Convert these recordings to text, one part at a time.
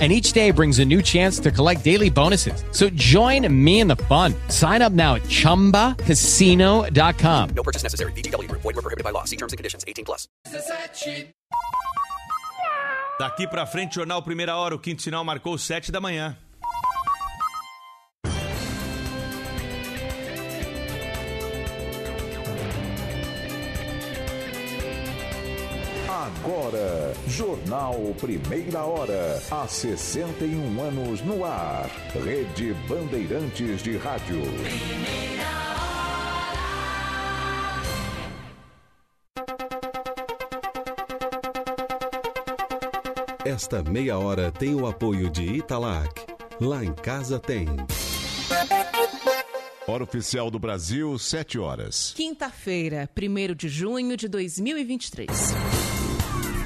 and each day brings a new chance to collect daily bonuses. So join me in the fun. Sign up now at ChumbaCasino.com. No purchase necessary. VGW. Void were prohibited by law. See terms and conditions. 18 plus. Daqui pra frente, Jornal Primeira Hora, o quinto sinal marcou 7 da manhã. Agora, Jornal Primeira Hora, há 61 anos no ar. Rede Bandeirantes de Rádio. Esta meia hora tem o apoio de Italac. Lá em casa tem. Hora oficial do Brasil, 7 horas. Quinta-feira, 1 de junho de 2023.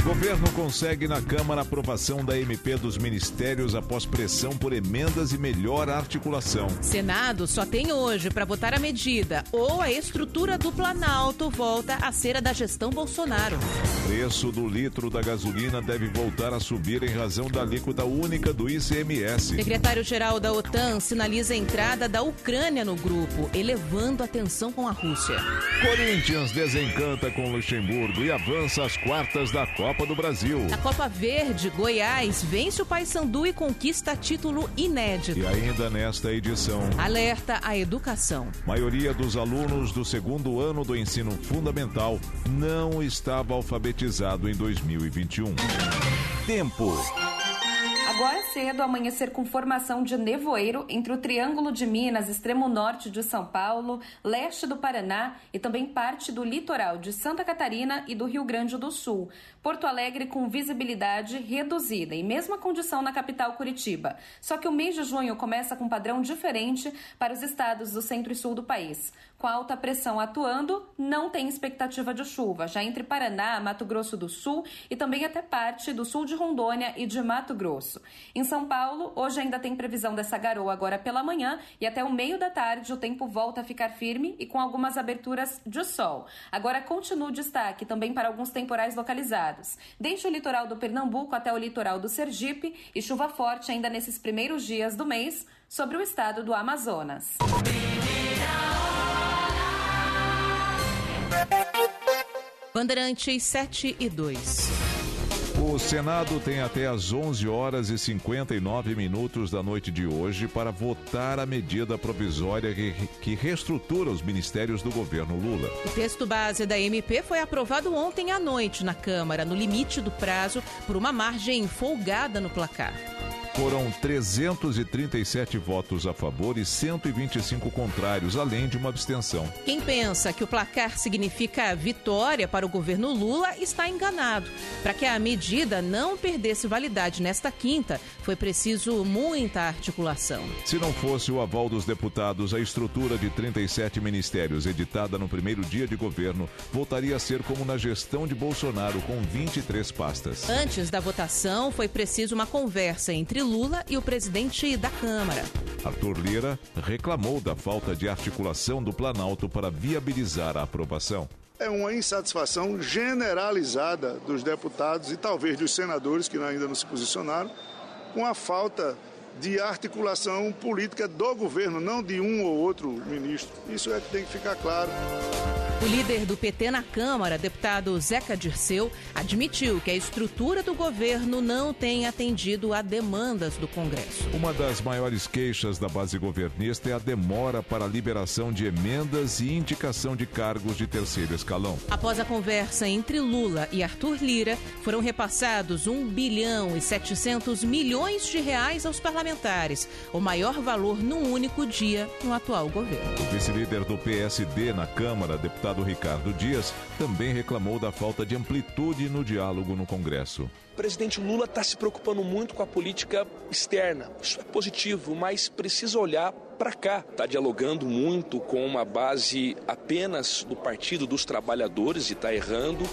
Governo consegue na Câmara aprovação da MP dos ministérios após pressão por emendas e melhor articulação. Senado só tem hoje para votar a medida ou a estrutura do Planalto volta a ser a da gestão Bolsonaro. Preço do litro da gasolina deve voltar a subir em razão da alíquota única do ICMS. Secretário-geral da OTAN sinaliza a entrada da Ucrânia no grupo, elevando a tensão com a Rússia. Corinthians desencanta com Luxemburgo e avança às quartas da Copa do Brasil. Na Copa Verde, Goiás vence o Paysandu e conquista título inédito. E ainda nesta edição, Alerta à educação. maioria dos alunos do segundo ano do ensino fundamental não estava alfabetizado em 2021. Tempo. Agora cedo, amanhecer com formação de nevoeiro entre o Triângulo de Minas, extremo norte de São Paulo, leste do Paraná e também parte do litoral de Santa Catarina e do Rio Grande do Sul. Porto Alegre com visibilidade reduzida e mesma condição na capital Curitiba. Só que o mês de junho começa com padrão diferente para os estados do centro e sul do país. Com a alta pressão atuando, não tem expectativa de chuva, já entre Paraná, Mato Grosso do Sul e também até parte do sul de Rondônia e de Mato Grosso. Em São Paulo, hoje ainda tem previsão dessa garoa agora pela manhã e até o meio da tarde o tempo volta a ficar firme e com algumas aberturas de sol. Agora continua o destaque também para alguns temporais localizados, desde o litoral do Pernambuco até o litoral do Sergipe e chuva forte ainda nesses primeiros dias do mês sobre o estado do Amazonas. Bandeirantes 7 e 2. O Senado tem até às 11 horas e 59 minutos da noite de hoje para votar a medida provisória que, que reestrutura os ministérios do governo Lula. O texto base da MP foi aprovado ontem à noite na Câmara, no limite do prazo, por uma margem folgada no placar. Foram 337 votos a favor e 125 contrários, além de uma abstenção. Quem pensa que o placar significa vitória para o governo Lula está enganado. Para que a medida não perdesse validade nesta quinta, foi preciso muita articulação. Se não fosse o aval dos deputados, a estrutura de 37 ministérios editada no primeiro dia de governo voltaria a ser como na gestão de Bolsonaro, com 23 pastas. Antes da votação, foi preciso uma conversa entre Lula e o presidente da Câmara. Arthur Lira reclamou da falta de articulação do Planalto para viabilizar a aprovação. É uma insatisfação generalizada dos deputados e talvez dos senadores que ainda não se posicionaram com a falta de articulação política do governo, não de um ou outro ministro. Isso é que tem que ficar claro. O líder do PT na Câmara, deputado Zeca Dirceu, admitiu que a estrutura do governo não tem atendido a demandas do Congresso. Uma das maiores queixas da base governista é a demora para a liberação de emendas e indicação de cargos de terceiro escalão. Após a conversa entre Lula e Arthur Lira, foram repassados 1 bilhão e 700 milhões de reais aos parlamentares, o maior valor num único dia no atual governo. O vice-líder do PSD na Câmara, deputado Ricardo Dias, também reclamou da falta de amplitude no diálogo no Congresso. O presidente Lula está se preocupando muito com a política externa. Isso é positivo, mas precisa olhar para cá. Está dialogando muito com uma base apenas do Partido dos Trabalhadores e está errando.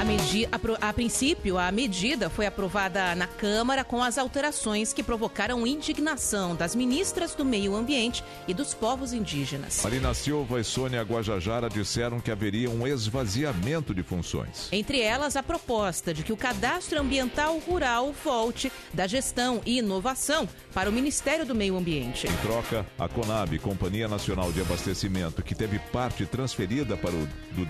A, medi a, a, princípio, a medida foi aprovada na Câmara com as alterações que provocaram indignação das ministras do Meio Ambiente e dos povos indígenas. Marina Silva e Sônia Guajajara disseram que haveria um esvaziamento de funções. Entre elas, a proposta de que o cadastro ambiental rural volte da gestão e inovação para o Ministério do Meio Ambiente. Em troca, a Conab, Companhia Nacional de Abastecimento, que teve parte transferida para o, do,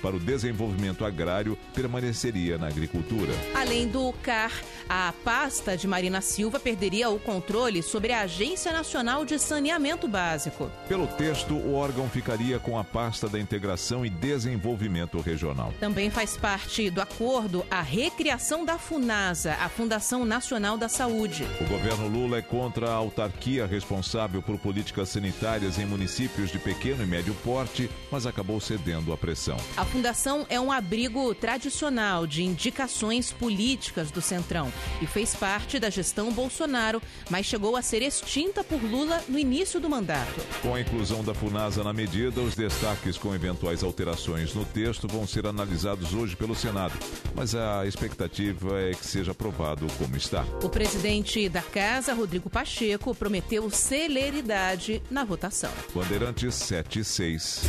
para o desenvolvimento agrário, permaneceria na agricultura. Além do CAR, a pasta de Marina Silva perderia o controle sobre a Agência Nacional de Saneamento Básico. Pelo texto, o órgão ficaria com a pasta da Integração e Desenvolvimento Regional. Também faz parte do acordo a recriação da FUNASA, a Fundação Nacional da Saúde. O governo Lula é contra a autarquia responsável por políticas sanitárias em municípios de pequeno e médio porte, mas acabou cedendo à pressão. A fundação é um abrigo tradicional de indicações políticas do Centrão e fez parte da gestão Bolsonaro, mas chegou a ser extinta por Lula no início do mandato. Com a inclusão da FUNASA na medida, os destaques com eventuais alterações no texto vão ser analisados hoje pelo Senado, mas a expectativa é que seja aprovado como está. O presidente da Casa, Rodrigo Pacheco, prometeu celeridade na votação. Bandeirantes 76.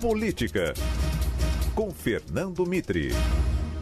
Política. Com Fernando Mitre.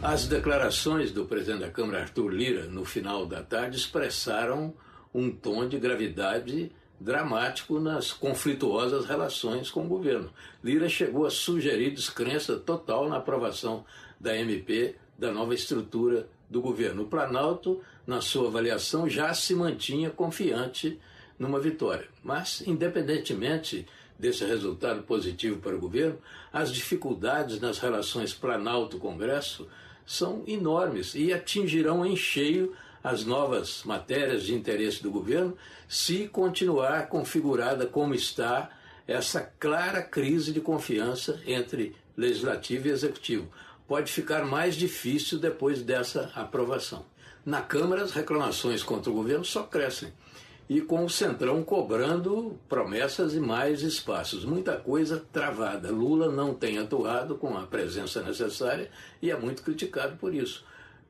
As declarações do presidente da Câmara, Arthur Lira, no final da tarde, expressaram um tom de gravidade dramático nas conflituosas relações com o governo. Lira chegou a sugerir descrença total na aprovação da MP da nova estrutura do governo. O Planalto, na sua avaliação, já se mantinha confiante numa vitória. Mas, independentemente desse resultado positivo para o governo, as dificuldades nas relações Planalto-Congresso são enormes e atingirão em cheio as novas matérias de interesse do governo se continuar configurada como está essa clara crise de confiança entre legislativo e executivo. Pode ficar mais difícil depois dessa aprovação. Na Câmara, as reclamações contra o governo só crescem e com o Centrão cobrando promessas e mais espaços. Muita coisa travada. Lula não tem atuado com a presença necessária e é muito criticado por isso.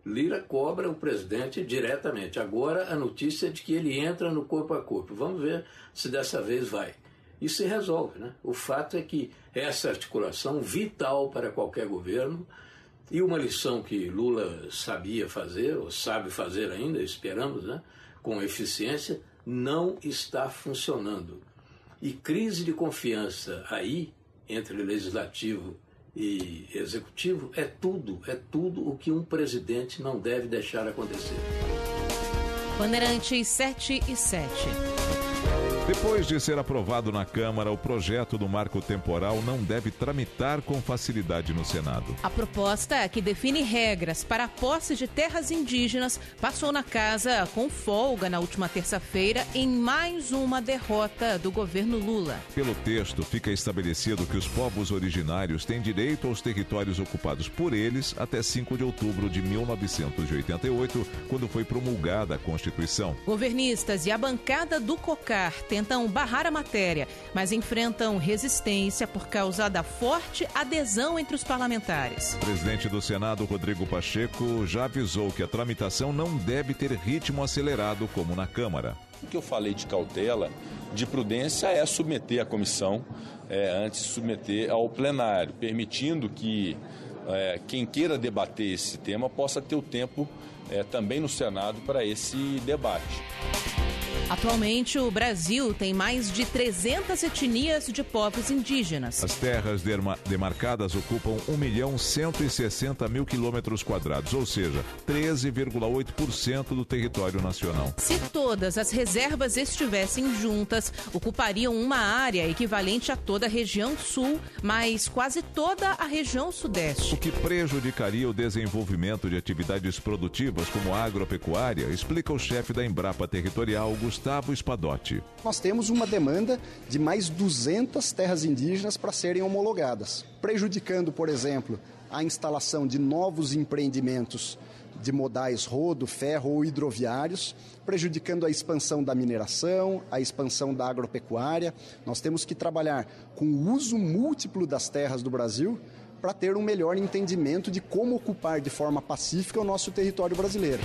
Lira cobra o presidente diretamente. Agora a notícia é de que ele entra no corpo a corpo. Vamos ver se dessa vez vai. E se resolve. Né? O fato é que essa articulação vital para qualquer governo e uma lição que Lula sabia fazer, ou sabe fazer ainda, esperamos, né? com eficiência, não está funcionando. E crise de confiança aí, entre legislativo e executivo, é tudo, é tudo o que um presidente não deve deixar acontecer. Bandeirantes 7 e 7. Depois de ser aprovado na Câmara, o projeto do marco temporal não deve tramitar com facilidade no Senado. A proposta, que define regras para a posse de terras indígenas, passou na casa com folga na última terça-feira em mais uma derrota do governo Lula. Pelo texto, fica estabelecido que os povos originários têm direito aos territórios ocupados por eles até 5 de outubro de 1988, quando foi promulgada a Constituição. Governistas e a bancada do COCAR tentam barrar a matéria, mas enfrentam resistência por causa da forte adesão entre os parlamentares. O presidente do Senado, Rodrigo Pacheco, já avisou que a tramitação não deve ter ritmo acelerado como na Câmara. O que eu falei de cautela, de prudência, é submeter a comissão é, antes de submeter ao plenário, permitindo que é, quem queira debater esse tema possa ter o tempo é, também no Senado para esse debate. Atualmente, o Brasil tem mais de 300 etnias de povos indígenas. As terras demarcadas ocupam 1 milhão 160 mil quilômetros quadrados, ou seja, 13,8% do território nacional. Se todas as reservas estivessem juntas, ocupariam uma área equivalente a toda a região sul, mais quase toda a região sudeste. O que prejudicaria o desenvolvimento de atividades produtivas como a agropecuária, explica o chefe da Embrapa Territorial, Gustavo Espadotti. Nós temos uma demanda de mais 200 terras indígenas para serem homologadas, prejudicando, por exemplo, a instalação de novos empreendimentos de modais rodo, ferro ou hidroviários, prejudicando a expansão da mineração, a expansão da agropecuária. Nós temos que trabalhar com o uso múltiplo das terras do Brasil para ter um melhor entendimento de como ocupar de forma pacífica o nosso território brasileiro.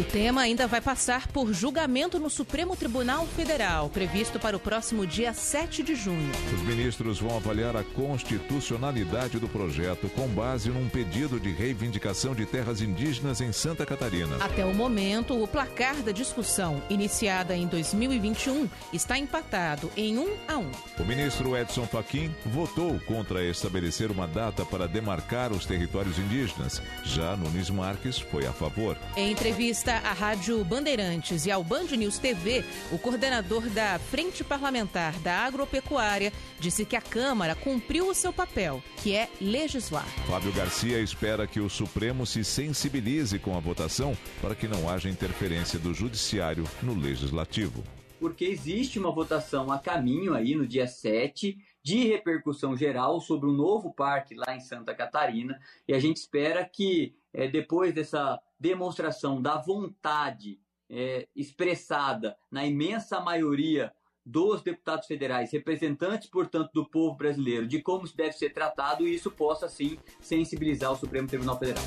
O tema ainda vai passar por julgamento no Supremo Tribunal Federal, previsto para o próximo dia 7 de junho. Os ministros vão avaliar a constitucionalidade do projeto com base num pedido de reivindicação de terras indígenas em Santa Catarina. Até o momento, o placar da discussão, iniciada em 2021, está empatado em 1 a 1. O ministro Edson Fachin votou contra estabelecer uma data para demarcar os territórios indígenas. Já Nunes Marques foi a favor. Em entrevista à Rádio Bandeirantes e ao Band News TV, o coordenador da Frente Parlamentar da Agropecuária disse que a Câmara cumpriu o seu papel, que é legislar. Fábio Garcia espera que o Supremo se sensibilize com a votação para que não haja interferência do Judiciário no Legislativo. porque existe uma votação a caminho aí no dia 7 de repercussão geral sobre o novo parque lá em Santa Catarina e a gente espera que eh, depois dessa demonstração da vontade eh, expressada na imensa maioria dos deputados federais, representantes, portanto, do povo brasileiro, de como isso deve ser tratado, e isso possa, sim, sensibilizar o Supremo Tribunal Federal.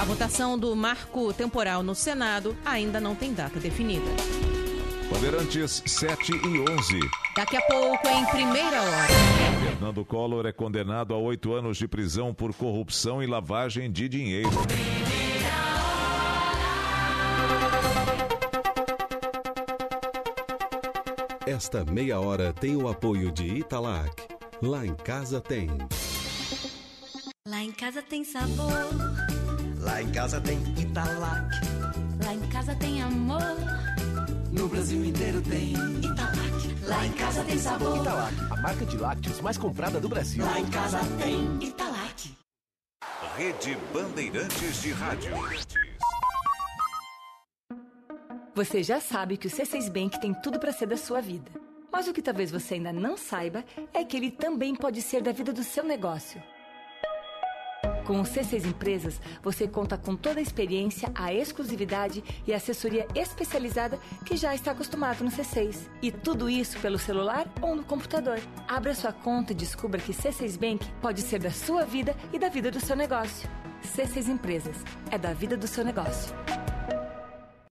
A votação do marco temporal no Senado ainda não tem data definida. Bandeirantes 7 e 11. Daqui a pouco, em primeira hora. Fernando Collor é condenado a oito anos de prisão por corrupção e lavagem de dinheiro. Esta meia hora tem o apoio de Italac. Lá em casa tem. Lá em casa tem sabor. Lá em casa tem Italac. Lá em casa tem amor. No Brasil inteiro tem Italac. Lá em casa tem sabor. Italac, a marca de lácteos mais comprada do Brasil. Lá em casa tem Italac. Rede Bandeirantes de Rádio. Você já sabe que o C6 Bank tem tudo para ser da sua vida. Mas o que talvez você ainda não saiba é que ele também pode ser da vida do seu negócio. Com o C6 Empresas, você conta com toda a experiência, a exclusividade e a assessoria especializada que já está acostumado no C6. E tudo isso pelo celular ou no computador. Abra sua conta e descubra que C6 Bank pode ser da sua vida e da vida do seu negócio. C6 Empresas é da vida do seu negócio.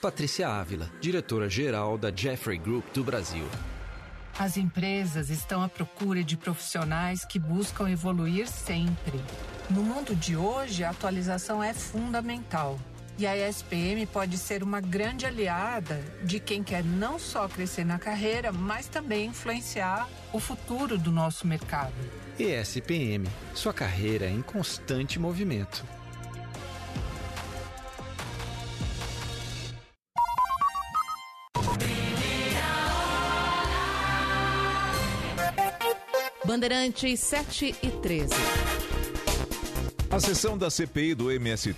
Patrícia Ávila, diretora-geral da Jeffrey Group do Brasil. As empresas estão à procura de profissionais que buscam evoluir sempre. No mundo de hoje, a atualização é fundamental. E a ESPM pode ser uma grande aliada de quem quer não só crescer na carreira, mas também influenciar o futuro do nosso mercado. ESPM, sua carreira em constante movimento. Bandeirantes 7 e 13. A sessão da CPI do MST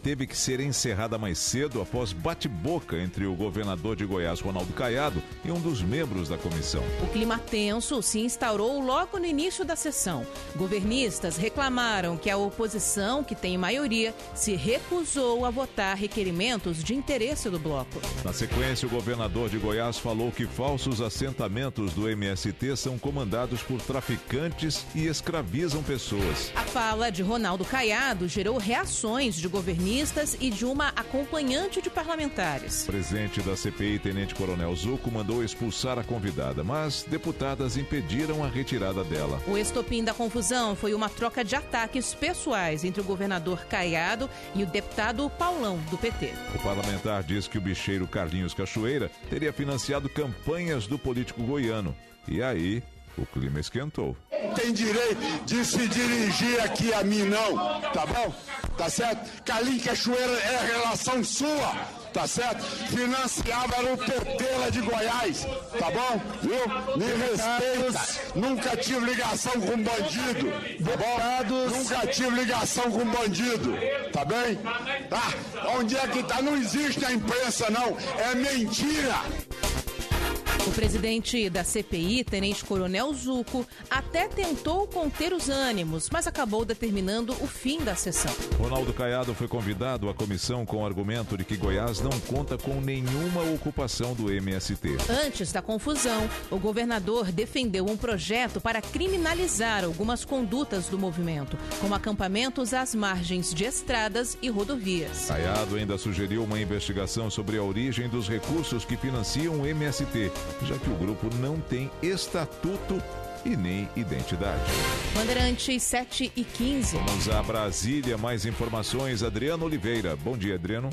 teve, que ser encerrada mais cedo após bate-boca entre o governador de Goiás, Ronaldo Caiado, e um dos membros da comissão. O clima tenso se instaurou logo no início da sessão. Governistas reclamaram que a oposição, que tem maioria, se recusou a votar requerimentos de interesse do bloco. Na sequência, o governador de Goiás falou que falsos assentamentos do MST são comandados por traficantes e escravizam pessoas. A fala de Ronaldo Caiado gerou reações de governistas e de uma acompanhante de parlamentares. O presidente da CPI, Tenente Coronel Zuco, mandou expulsar a convidada, mas deputadas impediram a retirada dela. O estopim da confusão foi uma troca de ataques pessoais entre o governador Caiado e o deputado Paulão, do PT. O parlamentar diz que o bicheiro Carlinhos Cachoeira teria financiado campanhas do político goiano. E aí, o clima esquentou. Tem direito de se dirigir aqui a mim, não, tá bom? Tá certo? Carlinhos Cachoeira é relação sua, tá certo? Financiava era o PT lá de Goiás, tá bom? Viu? Me respeita. Nunca tive ligação com bandido, tá bom? Nunca tive ligação com bandido, tá bem? Ah, onde é que tá? Não existe a imprensa, não. É mentira. O presidente da CPI, Tenente Coronel Zuco, até tentou conter os ânimos, mas acabou determinando o fim da sessão. Ronaldo Caiado foi convidado à comissão com o argumento de que Goiás não conta com nenhuma ocupação do MST. Antes da confusão, o governador defendeu um projeto para criminalizar algumas condutas do movimento, como acampamentos às margens de estradas e rodovias. Caiado ainda sugeriu uma investigação sobre a origem dos recursos que financiam o MST, já que o grupo não tem estatuto e nem identidade. Bandeirantes 7 e 15. Vamos a Brasília, mais informações. Adriano Oliveira. Bom dia, Adriano.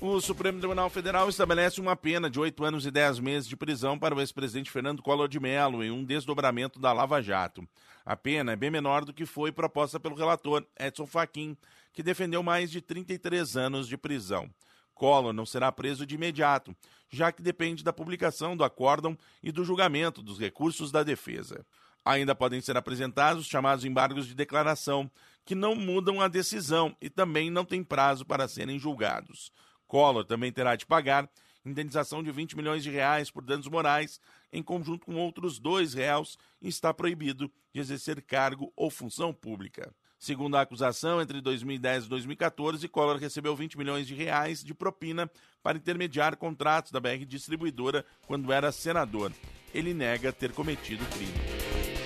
O Supremo Tribunal Federal estabelece uma pena de oito anos e dez meses de prisão para o ex-presidente Fernando Collor de Mello em um desdobramento da Lava Jato. A pena é bem menor do que foi proposta pelo relator Edson Fachin, que defendeu mais de 33 anos de prisão. Collor não será preso de imediato, já que depende da publicação do acórdão e do julgamento dos recursos da defesa. Ainda podem ser apresentados os chamados embargos de declaração, que não mudam a decisão e também não têm prazo para serem julgados. Collor também terá de pagar indenização de 20 milhões de reais por danos morais, em conjunto com outros dois réus, e está proibido de exercer cargo ou função pública. Segundo a acusação, entre 2010 e 2014, Collor recebeu 20 milhões de reais de propina para intermediar contratos da BR Distribuidora quando era senador. Ele nega ter cometido crime.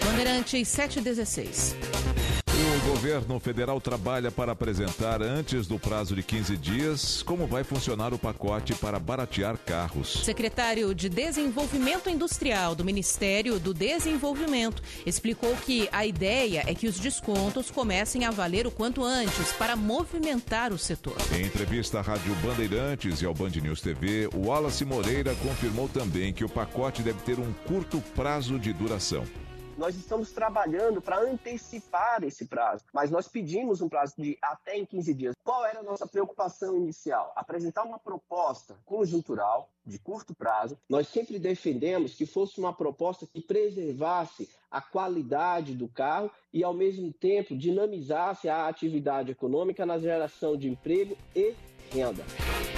Bandeirantes 716. O governo federal trabalha para apresentar, antes do prazo de 15 dias, como vai funcionar o pacote para baratear carros. Secretário de Desenvolvimento Industrial do Ministério do Desenvolvimento explicou que a ideia é que os descontos comecem a valer o quanto antes para movimentar o setor. Em entrevista à Rádio Bandeirantes e ao Band News TV, o Wallace Moreira confirmou também que o pacote deve ter um curto prazo de duração nós estamos trabalhando para antecipar esse prazo, mas nós pedimos um prazo de até em 15 dias. Qual era a nossa preocupação inicial? Apresentar uma proposta conjuntural de curto prazo. Nós sempre defendemos que fosse uma proposta que preservasse a qualidade do carro e, ao mesmo tempo, dinamizasse a atividade econômica na geração de emprego e renda.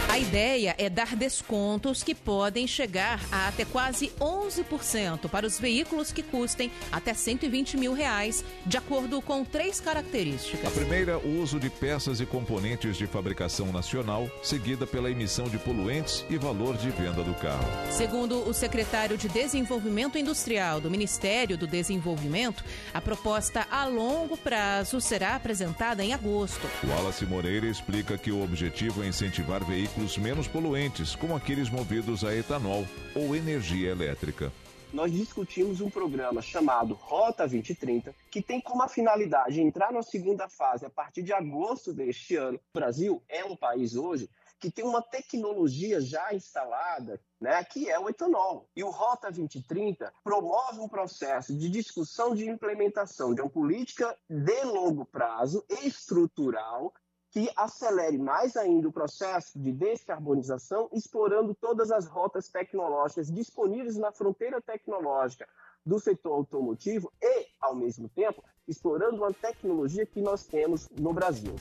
A ideia é dar descontos que podem chegar a até quase 11% para os veículos que custem até 120 mil reais, de acordo com três características. A primeira, o uso de peças e componentes de fabricação nacional, seguida pela emissão de poluentes e valor de venda do carro. Segundo o secretário de Desenvolvimento Industrial do Ministério do Desenvolvimento, a proposta a longo prazo será apresentada em agosto. Wallace Moreira explica que o objetivo é incentivar veículos menos poluentes, como aqueles movidos a etanol ou energia elétrica. Nós discutimos um programa chamado Rota 2030, que tem como a finalidade entrar na segunda fase a partir de agosto deste ano. O Brasil é um país hoje que tem uma tecnologia já instalada, né, que é o etanol. E o Rota 2030 promove um processo de discussão de implementação de uma política de longo prazo estrutural que acelere mais ainda o processo de descarbonização, explorando todas as rotas tecnológicas disponíveis na fronteira tecnológica do setor automotivo e, ao mesmo tempo, explorando uma tecnologia que nós temos no Brasil.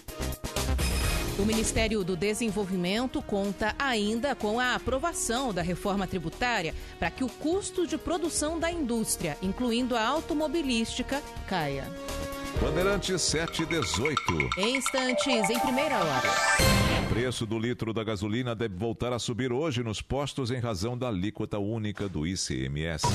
O Ministério do Desenvolvimento conta ainda com a aprovação da reforma tributária para que o custo de produção da indústria, incluindo a automobilística, caia. Bandeirantes 718. Em instantes, em primeira hora. O preço do litro da gasolina deve voltar a subir hoje nos postos em razão da alíquota única do ICMS.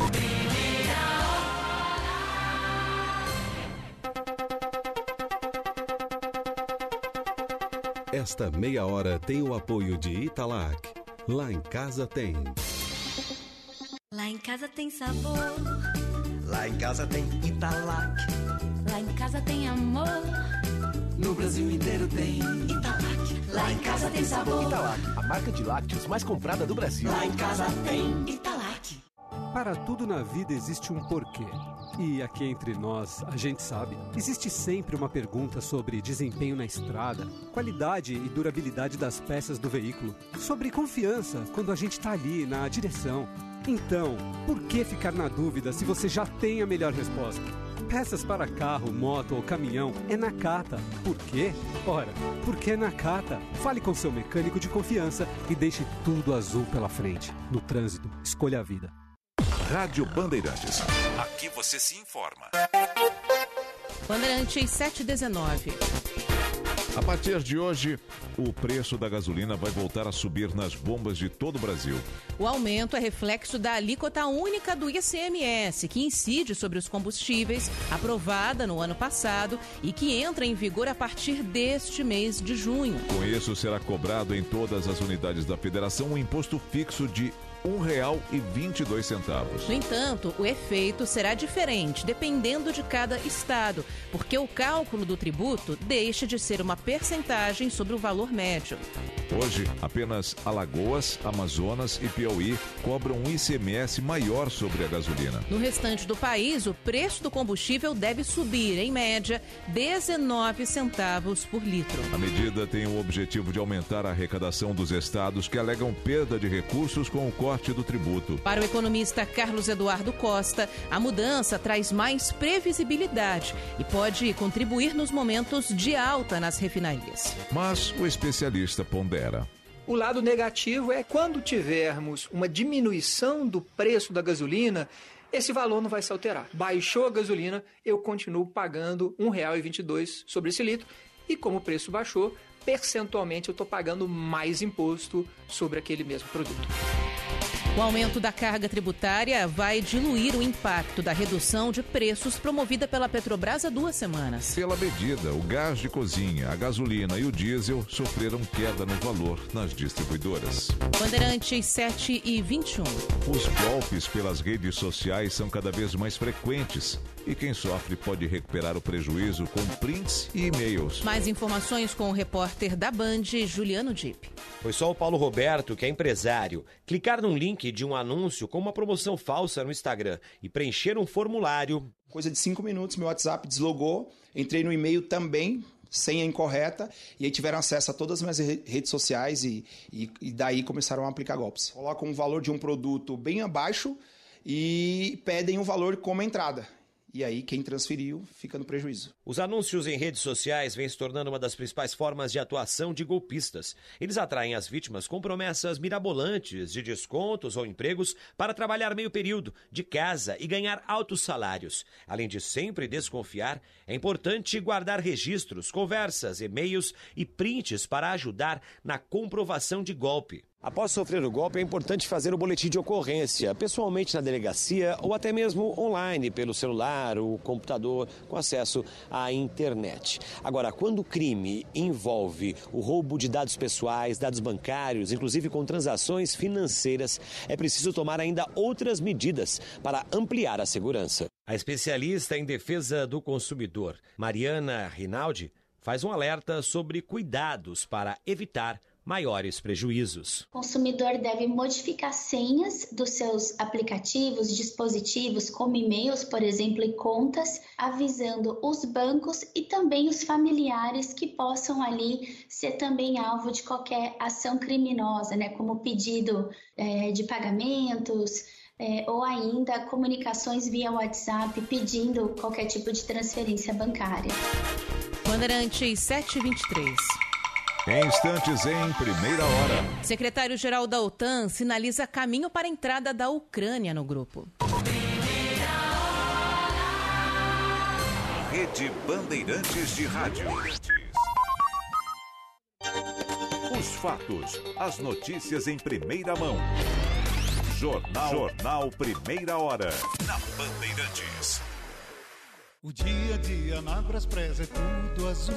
Esta meia hora tem o apoio de Italac. Lá em casa tem. Lá em casa tem sabor. Lá em casa tem Italac. Lá em casa tem amor. No Brasil inteiro tem Italac. Lá em casa tem sabor. Italac, a marca de lácteos mais comprada do Brasil. Lá em casa tem Italac. Para tudo na vida existe um porquê. E aqui entre nós, a gente sabe, existe sempre uma pergunta sobre desempenho na estrada, qualidade e durabilidade das peças do veículo, sobre confiança quando a gente está ali na direção. Então, por que ficar na dúvida se você já tem a melhor resposta? Peças para carro, moto ou caminhão é na Cata. Por quê? Ora, porque é na Cata. Fale com seu mecânico de confiança e deixe tudo azul pela frente. No trânsito, escolha a vida. Rádio Bandeirantes. Aqui você se informa. Bandeirantes 719. A partir de hoje, o preço da gasolina vai voltar a subir nas bombas de todo o Brasil. O aumento é reflexo da alíquota única do ICMS, que incide sobre os combustíveis, aprovada no ano passado e que entra em vigor a partir deste mês de junho. Com isso, será cobrado em todas as unidades da federação um imposto fixo de R$ 1,22. No entanto, o efeito será diferente dependendo de cada estado, porque o cálculo do tributo deixa de ser uma percentagem sobre o valor médio. Hoje, apenas Alagoas, Amazonas e Piauí cobram um ICMS maior sobre a gasolina. No restante do país, o preço do combustível deve subir, em média, 19 centavos por litro. A medida tem o objetivo de aumentar a arrecadação dos estados que alegam perda de recursos com o corte do tributo. Para o economista Carlos Eduardo Costa, a mudança traz mais previsibilidade e pode contribuir nos momentos de alta nas refinarias. Mas o especialista pondera. O lado negativo é quando tivermos uma diminuição do preço da gasolina, esse valor não vai se alterar. Baixou a gasolina, eu continuo pagando R$ 1,22 sobre esse litro e como o preço baixou, percentualmente eu estou pagando mais imposto sobre aquele mesmo produto. O aumento da carga tributária vai diluir o impacto da redução de preços promovida pela Petrobras há duas semanas. Pela medida, o gás de cozinha, a gasolina e o diesel sofreram queda no valor nas distribuidoras. Bandeirantes 7 e 21. Os golpes pelas redes sociais são cada vez mais frequentes e quem sofre pode recuperar o prejuízo com prints e e-mails. Mais informações com o repórter da Band, Juliano Dip. Foi só o Paulo Roberto, que é empresário, clicar num link de um anúncio com uma promoção falsa no Instagram e preencher um formulário. Coisa de cinco minutos, meu WhatsApp deslogou, entrei no e-mail também, senha incorreta, e aí tiveram acesso a todas as minhas redes sociais e, e, e daí começaram a aplicar golpes. Colocam um valor de um produto bem abaixo e pedem um valor como entrada. E aí, quem transferiu fica no prejuízo. Os anúncios em redes sociais vêm se tornando uma das principais formas de atuação de golpistas. Eles atraem as vítimas com promessas mirabolantes de descontos ou empregos para trabalhar meio período, de casa e ganhar altos salários. Além de sempre desconfiar, é importante guardar registros, conversas, e-mails e prints para ajudar na comprovação de golpe. Após sofrer o golpe, é importante fazer o boletim de ocorrência, pessoalmente na delegacia ou até mesmo online, pelo celular ou computador, com acesso à internet. Agora, quando o crime envolve o roubo de dados pessoais, dados bancários, inclusive com transações financeiras, é preciso tomar ainda outras medidas para ampliar a segurança. A especialista em defesa do consumidor, Mariana Rinaldi, faz um alerta sobre cuidados para evitar maiores prejuízos. O consumidor deve modificar senhas dos seus aplicativos, dispositivos, como e-mails, por exemplo, e contas, avisando os bancos e também os familiares que possam ali ser também alvo de qualquer ação criminosa, né, como pedido é, de pagamentos, é, ou ainda comunicações via WhatsApp pedindo qualquer tipo de transferência bancária. Bandeirantes 723. Em instantes, em primeira hora. Secretário-geral da OTAN sinaliza caminho para a entrada da Ucrânia no grupo. Rede Bandeirantes de Rádio. Os fatos, as notícias em primeira mão. Jornal, Jornal Primeira Hora. Na Bandeirantes. O dia a dia na Braspress é tudo azul.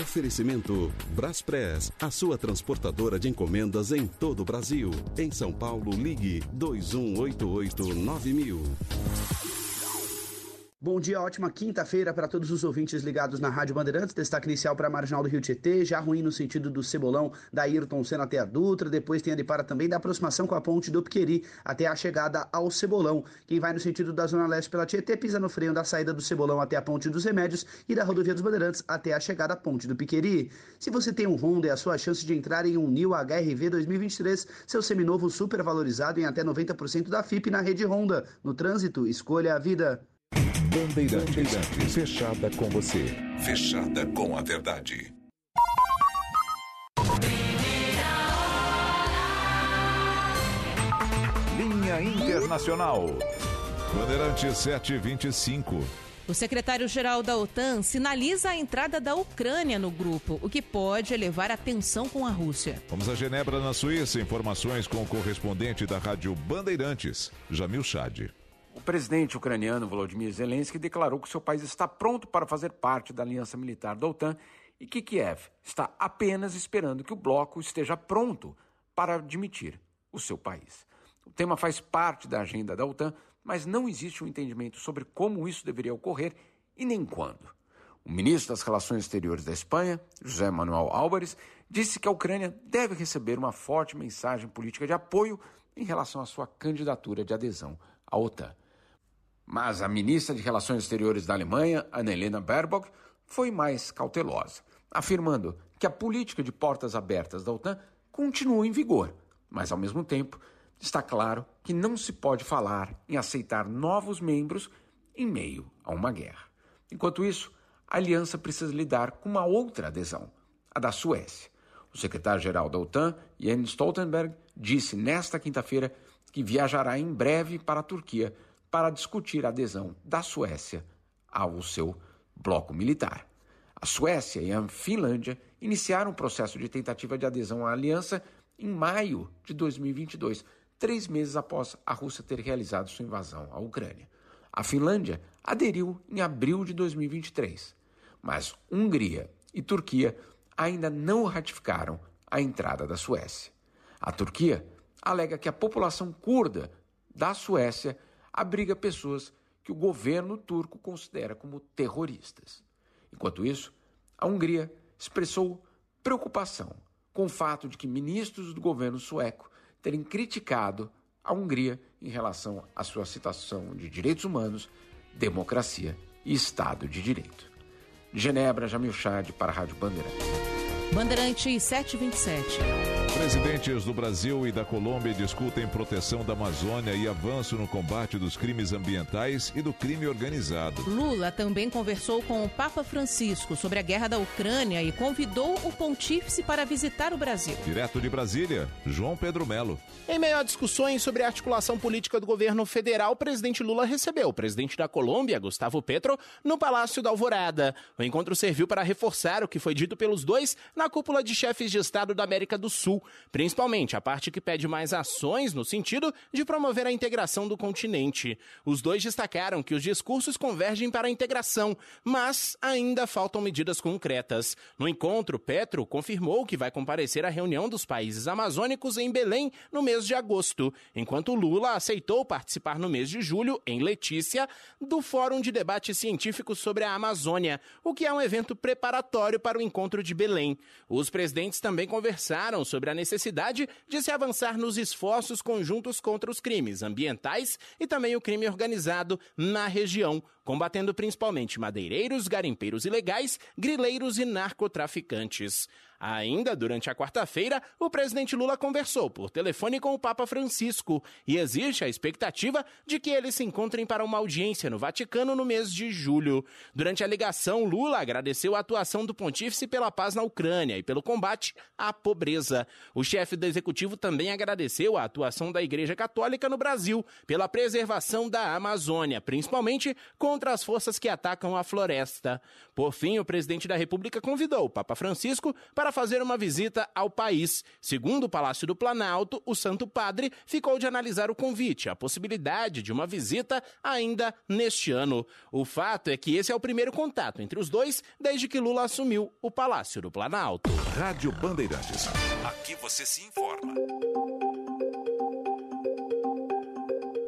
Oferecimento Braspress, a sua transportadora de encomendas em todo o Brasil. Em São Paulo, ligue 2188-9000. Bom dia, ótima quinta-feira para todos os ouvintes ligados na Rádio Bandeirantes. Destaque inicial para a Marginal do Rio Tietê, já ruim no sentido do Cebolão da Ayrton Senna até a Dutra. Depois tem a de para também da aproximação com a ponte do Piqueri até a chegada ao Cebolão. Quem vai no sentido da Zona Leste pela Tietê pisa no freio da saída do Cebolão até a ponte dos Remédios e da Rodovia dos Bandeirantes até a chegada à ponte do Piqueri. Se você tem um Honda, é a sua chance de entrar em um New HRV 2023, seu seminovo super valorizado em até 90% da FIP na rede Honda. No trânsito, escolha a vida. Bandeirantes. Fechada com você. Fechada com a verdade. Linha Internacional. Bandeirantes 725. O secretário-geral da OTAN sinaliza a entrada da Ucrânia no grupo, o que pode elevar a tensão com a Rússia. Vamos a Genebra, na Suíça. Informações com o correspondente da Rádio Bandeirantes, Jamil Chad. O presidente ucraniano Volodymyr Zelensky declarou que seu país está pronto para fazer parte da aliança militar da OTAN e que Kiev está apenas esperando que o bloco esteja pronto para admitir o seu país. O tema faz parte da agenda da OTAN, mas não existe um entendimento sobre como isso deveria ocorrer e nem quando. O ministro das Relações Exteriores da Espanha, José Manuel Álvares, disse que a Ucrânia deve receber uma forte mensagem política de apoio em relação à sua candidatura de adesão à OTAN. Mas a ministra de Relações Exteriores da Alemanha, Annalena Baerbock, foi mais cautelosa, afirmando que a política de portas abertas da OTAN continua em vigor, mas ao mesmo tempo está claro que não se pode falar em aceitar novos membros em meio a uma guerra. Enquanto isso, a aliança precisa lidar com uma outra adesão, a da Suécia. O secretário-geral da OTAN, Jens Stoltenberg, disse nesta quinta-feira que viajará em breve para a Turquia para discutir a adesão da Suécia ao seu bloco militar. A Suécia e a Finlândia iniciaram o processo de tentativa de adesão à aliança em maio de 2022, três meses após a Rússia ter realizado sua invasão à Ucrânia. A Finlândia aderiu em abril de 2023, mas Hungria e Turquia ainda não ratificaram a entrada da Suécia. A Turquia alega que a população curda da Suécia abriga pessoas que o governo turco considera como terroristas. Enquanto isso, a Hungria expressou preocupação com o fato de que ministros do governo sueco terem criticado a Hungria em relação à sua situação de direitos humanos, democracia e Estado de Direito. De Genebra, Jamil Chad para a Rádio Bandeirantes. Bandeirantes 727. Presidentes do Brasil e da Colômbia discutem proteção da Amazônia e avanço no combate dos crimes ambientais e do crime organizado. Lula também conversou com o Papa Francisco sobre a guerra da Ucrânia e convidou o pontífice para visitar o Brasil. Direto de Brasília, João Pedro Melo. Em meio a discussões sobre a articulação política do governo federal, o presidente Lula recebeu o presidente da Colômbia, Gustavo Petro, no Palácio da Alvorada. O encontro serviu para reforçar o que foi dito pelos dois na cúpula de chefes de Estado da América do Sul. Principalmente a parte que pede mais ações no sentido de promover a integração do continente. Os dois destacaram que os discursos convergem para a integração, mas ainda faltam medidas concretas. No encontro, Petro confirmou que vai comparecer à reunião dos países amazônicos em Belém no mês de agosto, enquanto Lula aceitou participar no mês de julho, em Letícia, do Fórum de Debate Científico sobre a Amazônia, o que é um evento preparatório para o encontro de Belém. Os presidentes também conversaram sobre a necessidade de se avançar nos esforços conjuntos contra os crimes ambientais e também o crime organizado na região, combatendo principalmente madeireiros, garimpeiros ilegais, grileiros e narcotraficantes. Ainda durante a quarta-feira, o presidente Lula conversou por telefone com o Papa Francisco e existe a expectativa de que eles se encontrem para uma audiência no Vaticano no mês de julho. Durante a ligação, Lula agradeceu a atuação do pontífice pela paz na Ucrânia e pelo combate à pobreza. O chefe do executivo também agradeceu a atuação da Igreja Católica no Brasil pela preservação da Amazônia, principalmente contra as forças que atacam a floresta. Por fim, o presidente da República convidou o Papa Francisco para fazer uma visita ao país. Segundo o Palácio do Planalto, o Santo Padre ficou de analisar o convite, a possibilidade de uma visita ainda neste ano. O fato é que esse é o primeiro contato entre os dois desde que Lula assumiu o Palácio do Planalto. Rádio Bandeirantes. Aqui você se informa.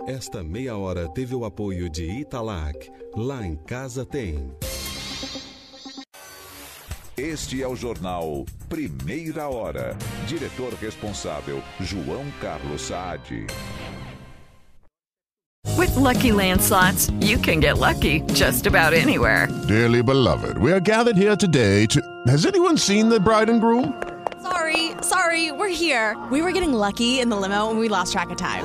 Esta meia hora teve o apoio de Italac. Lá em casa tem. Este é o jornal Primeira Hora. Diretor responsável, João Carlos Saad. With Lucky Land slots, you can get lucky just about anywhere. Dearly beloved, we are gathered here today to. Has anyone seen the bride and groom? Sorry, sorry, we're here. We were getting lucky in the limo and we lost track of time.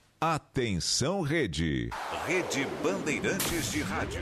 Atenção, rede. Rede Bandeirantes de Rádio.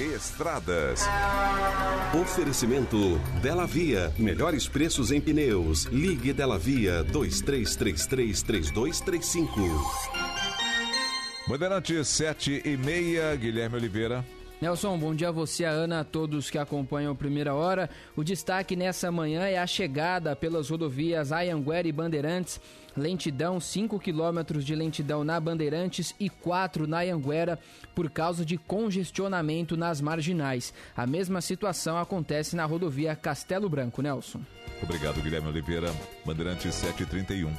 Estradas. Oferecimento Dela Via. Melhores preços em pneus. Ligue Dela Via 23333235. Bandeirantes, sete e meia. Guilherme Oliveira. Nelson, bom dia a você, a Ana, a todos que acompanham a primeira hora. O destaque nessa manhã é a chegada pelas rodovias Ayanguera e Bandeirantes. Lentidão, 5 quilômetros de lentidão na Bandeirantes e 4 na Anguera por causa de congestionamento nas marginais. A mesma situação acontece na rodovia Castelo Branco, Nelson. Obrigado, Guilherme Oliveira. Bandeirantes 731.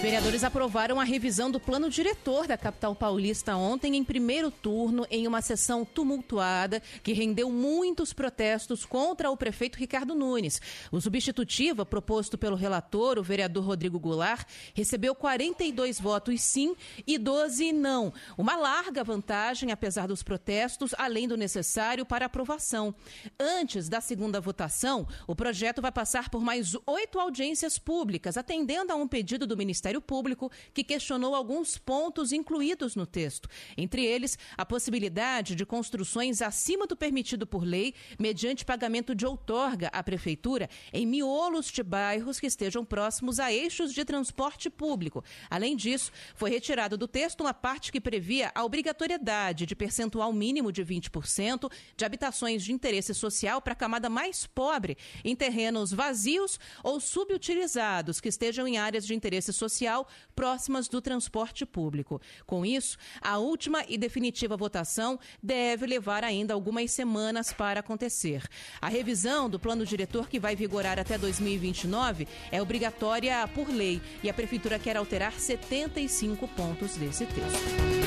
Vereadores aprovaram a revisão do plano diretor da capital paulista ontem em primeiro turno em uma sessão tumultuada que rendeu muitos protestos contra o prefeito Ricardo Nunes. O substitutivo proposto pelo relator, o vereador Rodrigo Goulart, recebeu 42 votos sim e 12 não. Uma larga vantagem, apesar dos protestos, além do necessário para aprovação. Antes da segunda votação, o projeto vai passar por mais oito audiências públicas, atendendo a um pedido do Ministério Público que questionou alguns pontos incluídos no texto. Entre eles, a possibilidade de construções acima do permitido por lei, mediante pagamento de outorga à Prefeitura em miolos de bairros que estejam próximos a eixos de transporte transporte público. Além disso, foi retirado do texto uma parte que previa a obrigatoriedade de percentual mínimo de 20% de habitações de interesse social para a camada mais pobre em terrenos vazios ou subutilizados que estejam em áreas de interesse social próximas do transporte público. Com isso, a última e definitiva votação deve levar ainda algumas semanas para acontecer. A revisão do plano diretor que vai vigorar até 2029 é obrigatória por lei e a prefeitura quer alterar 75 pontos desse texto.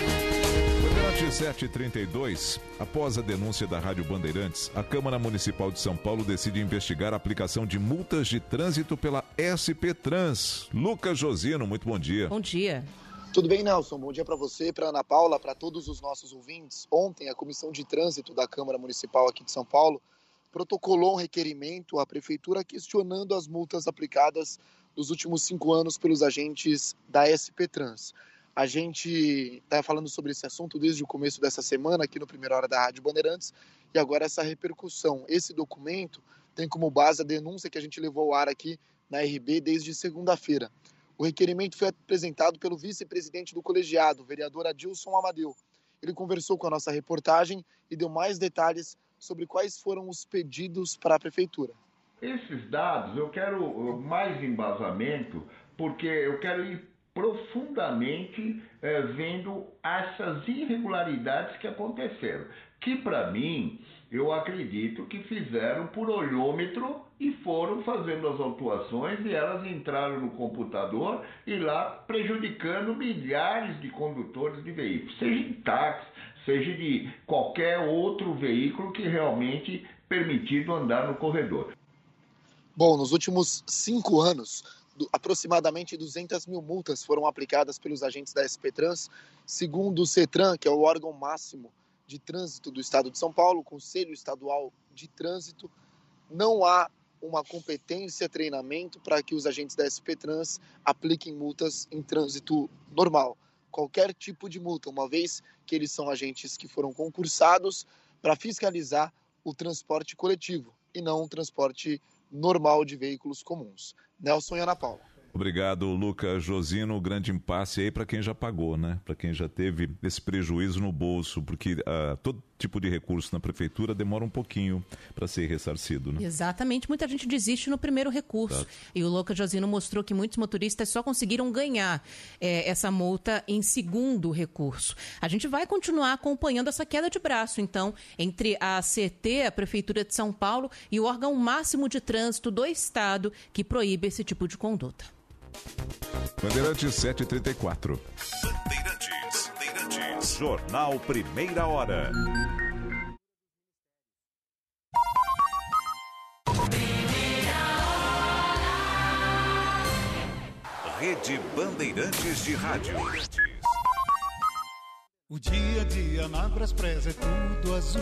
Bandeirantes 732, após a denúncia da Rádio Bandeirantes, a Câmara Municipal de São Paulo decide investigar a aplicação de multas de trânsito pela SP Trans. Lucas Josino, muito bom dia. Bom dia. Tudo bem, Nelson? Bom dia para você, para Ana Paula, para todos os nossos ouvintes. Ontem, a Comissão de Trânsito da Câmara Municipal aqui de São Paulo protocolou um requerimento à Prefeitura questionando as multas aplicadas nos últimos cinco anos pelos agentes da SP Trans. A gente está falando sobre esse assunto desde o começo dessa semana aqui no Primeira Hora da Rádio Bandeirantes e agora essa repercussão. Esse documento tem como base a denúncia que a gente levou ao ar aqui na RB desde segunda-feira. O requerimento foi apresentado pelo vice-presidente do colegiado, vereador Adilson Amadeu. Ele conversou com a nossa reportagem e deu mais detalhes sobre quais foram os pedidos para a prefeitura. Esses dados eu quero mais embasamento porque eu quero ir profundamente eh, vendo essas irregularidades que aconteceram, que para mim eu acredito que fizeram por olhômetro e foram fazendo as autuações e elas entraram no computador e lá prejudicando milhares de condutores de veículos, seja em táxi, seja de qualquer outro veículo que realmente permitido andar no corredor. Bom, nos últimos cinco anos, aproximadamente 200 mil multas foram aplicadas pelos agentes da SP Trans, segundo o CETRAN, que é o órgão máximo de trânsito do Estado de São Paulo, Conselho Estadual de Trânsito, não há uma competência, treinamento para que os agentes da SP Trans apliquem multas em trânsito normal. Qualquer tipo de multa, uma vez que eles são agentes que foram concursados para fiscalizar o transporte coletivo e não o transporte normal de veículos comuns. Nelson e Ana Paula. Obrigado, Lucas Josino. Grande impasse aí para quem já pagou, né? Para quem já teve esse prejuízo no bolso, porque uh, todo tipo de recurso na prefeitura demora um pouquinho para ser ressarcido, né? Exatamente. Muita gente desiste no primeiro recurso. Exato. E o Lucas Josino mostrou que muitos motoristas só conseguiram ganhar é, essa multa em segundo recurso. A gente vai continuar acompanhando essa queda de braço, então, entre a CT, a Prefeitura de São Paulo, e o órgão máximo de trânsito do Estado que proíbe esse tipo de conduta. Bandeirantes 734. Bandeirantes, Bandeirantes. Jornal Primeira Hora. Rede Bandeirantes de Rádio. O dia a dia na Braspress é tudo azul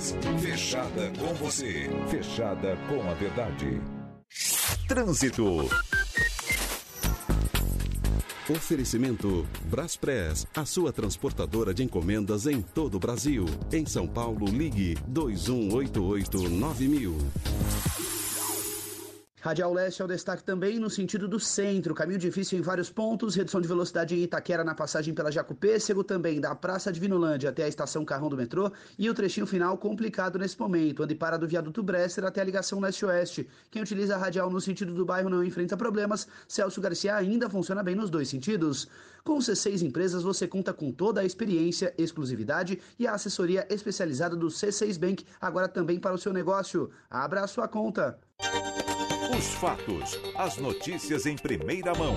Fechada com você. Fechada com a verdade. Trânsito. Oferecimento Braspress, a sua transportadora de encomendas em todo o Brasil. Em São Paulo, ligue 2188-9000. Radial Leste é o destaque também no sentido do centro. Caminho difícil em vários pontos, redução de velocidade em Itaquera na passagem pela Jacupêssego, também da Praça de Vinolândia até a estação Carrão do metrô e o trechinho final complicado nesse momento, onde para do viaduto Bresser até a ligação leste-oeste. Quem utiliza a radial no sentido do bairro não enfrenta problemas. Celso Garcia ainda funciona bem nos dois sentidos. Com C6 Empresas você conta com toda a experiência, exclusividade e a assessoria especializada do C6 Bank, agora também para o seu negócio. Abra a sua conta. Os fatos, as notícias em primeira mão.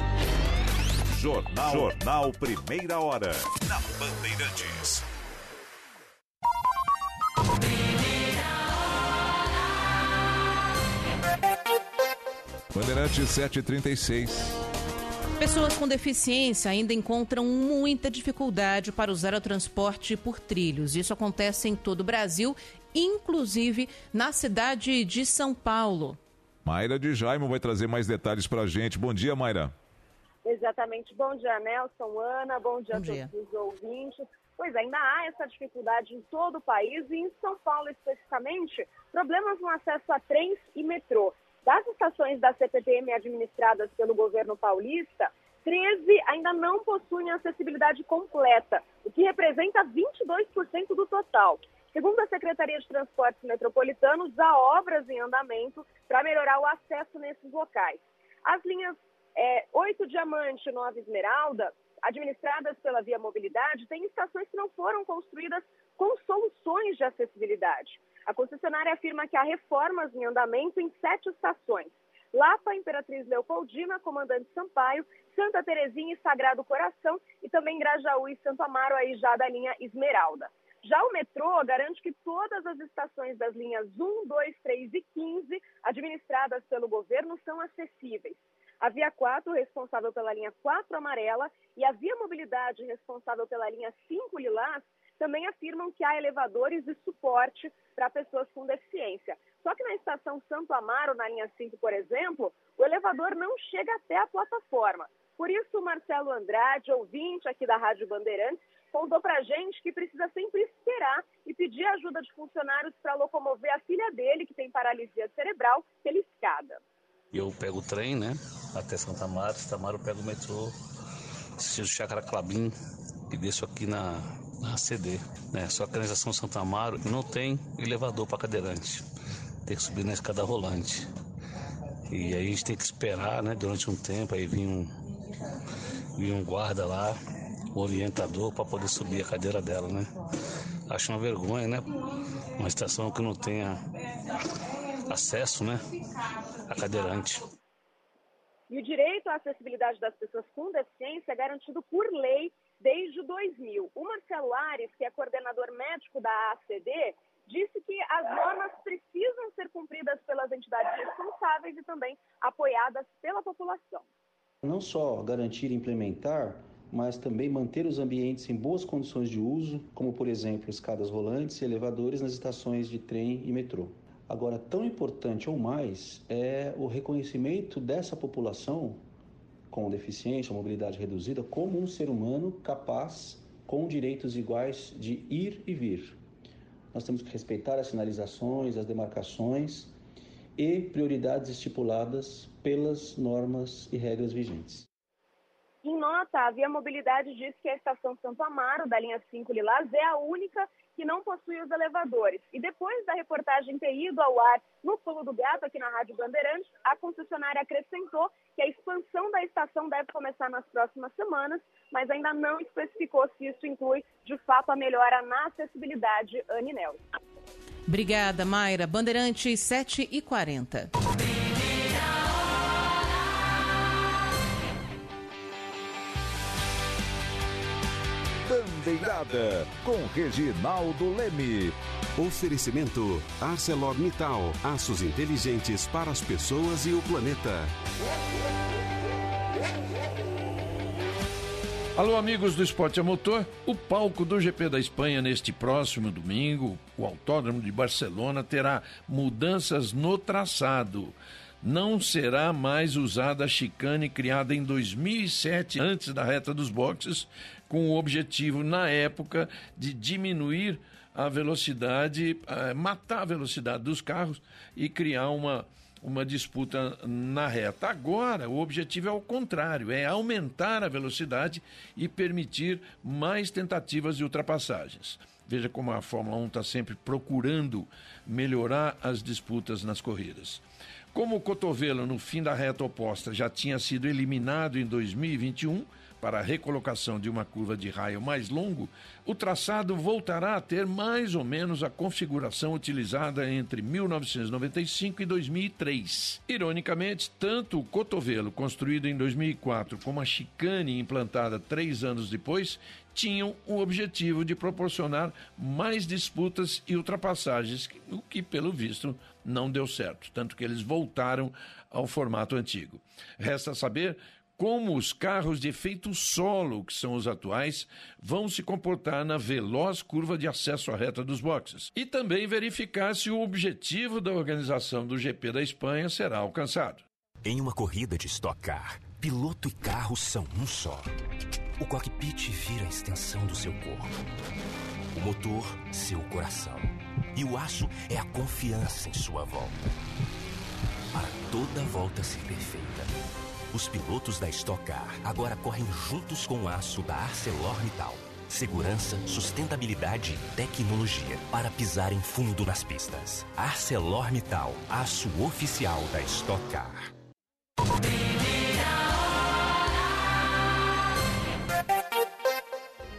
Jornal, Jornal Primeira Hora. Na Bandeirantes. Bandeirantes 736. Pessoas com deficiência ainda encontram muita dificuldade para usar o transporte por trilhos. Isso acontece em todo o Brasil, inclusive na cidade de São Paulo. Mayra de Jaimo vai trazer mais detalhes para a gente. Bom dia, Mayra. Exatamente. Bom dia, Nelson, Ana. Bom dia a dia. todos os ouvintes. Pois ainda há essa dificuldade em todo o país e em São Paulo especificamente, problemas no acesso a trens e metrô. Das estações da CPTM administradas pelo governo paulista, 13 ainda não possuem acessibilidade completa, o que representa 22% do total. Segundo a Secretaria de Transportes Metropolitanos, há obras em andamento para melhorar o acesso nesses locais. As linhas é, 8 Diamante e 9 Esmeralda, administradas pela Via Mobilidade, têm estações que não foram construídas com soluções de acessibilidade. A concessionária afirma que há reformas em andamento em sete estações. Lapa, Imperatriz Leopoldina, Comandante Sampaio, Santa Terezinha e Sagrado Coração e também Grajaú e Santo Amaro, aí já da linha Esmeralda. Já o metrô garante que todas as estações das linhas 1, 2, 3 e 15, administradas pelo governo, são acessíveis. A Via 4, responsável pela linha 4 amarela, e a Via Mobilidade, responsável pela linha 5 lilás, também afirmam que há elevadores e suporte para pessoas com deficiência. Só que na estação Santo Amaro, na linha 5, por exemplo, o elevador não chega até a plataforma. Por isso, Marcelo Andrade, ouvinte aqui da Rádio Bandeirantes, contou para a gente que precisa sempre esperar e pedir ajuda de funcionários para locomover a filha dele, que tem paralisia cerebral, pela escada. Eu pego o trem, né? Até Santa Amaro, Santa Amaro eu pego o metrô, assisto Chácara Clabim e desço aqui na, na CD, né? Só que na estação Santa Amaro não tem elevador para cadeirante. Tem que subir na escada rolante. E aí a gente tem que esperar, né? Durante um tempo, aí vem um, vem um guarda lá, um orientador para poder subir a cadeira dela, né? Acho uma vergonha, né? Uma estação que não tenha acesso, né? A cadeirante. E o direito à acessibilidade das pessoas com deficiência é garantido por lei desde 2000. O Marcelo Ares, que é coordenador médico da ACD, disse que as normas precisam ser cumpridas pelas entidades responsáveis e também apoiadas pela população. Não só garantir e implementar, mas também manter os ambientes em boas condições de uso, como por exemplo escadas rolantes e elevadores nas estações de trem e metrô. Agora, tão importante ou mais é o reconhecimento dessa população com deficiência, mobilidade reduzida, como um ser humano capaz, com direitos iguais de ir e vir. Nós temos que respeitar as sinalizações, as demarcações e prioridades estipuladas pelas normas e regras vigentes. Em nota, a Via Mobilidade diz que a estação Santo Amaro, da linha 5 Lilás, é a única que não possui os elevadores. E depois da reportagem ter ido ao ar no Pulo do Gato, aqui na Rádio Bandeirantes, a concessionária acrescentou que a expansão da estação deve começar nas próximas semanas, mas ainda não especificou se isso inclui, de fato, a melhora na acessibilidade Aninel. Obrigada, Mayra. Bandeirantes 7 e 40. Bandeirada com Reginaldo Leme. Oferecimento ArcelorMittal, aços inteligentes para as pessoas e o planeta. Alô, amigos do Esporte a Motor. O palco do GP da Espanha neste próximo domingo, o Autódromo de Barcelona, terá mudanças no traçado. Não será mais usada a chicane criada em 2007, antes da reta dos boxes, com o objetivo, na época, de diminuir a velocidade, eh, matar a velocidade dos carros e criar uma, uma disputa na reta. Agora, o objetivo é o contrário, é aumentar a velocidade e permitir mais tentativas de ultrapassagens. Veja como a Fórmula 1 está sempre procurando melhorar as disputas nas corridas. Como o cotovelo no fim da reta oposta já tinha sido eliminado em 2021 para a recolocação de uma curva de raio mais longo, o traçado voltará a ter mais ou menos a configuração utilizada entre 1995 e 2003. Ironicamente, tanto o cotovelo construído em 2004 como a chicane implantada três anos depois tinham o objetivo de proporcionar mais disputas e ultrapassagens, o que, pelo visto, não deu certo, tanto que eles voltaram ao formato antigo. Resta saber como os carros de efeito solo, que são os atuais, vão se comportar na veloz curva de acesso à reta dos boxes. E também verificar se o objetivo da organização do GP da Espanha será alcançado. Em uma corrida de Stock Car, piloto e carro são um só. O cockpit vira a extensão do seu corpo. O motor, seu coração. E o aço é a confiança em sua volta. Para toda volta ser perfeita, os pilotos da Stock Car agora correm juntos com o aço da ArcelorMittal. Segurança, sustentabilidade e tecnologia para pisar em fundo nas pistas. ArcelorMittal, aço oficial da Stock Car.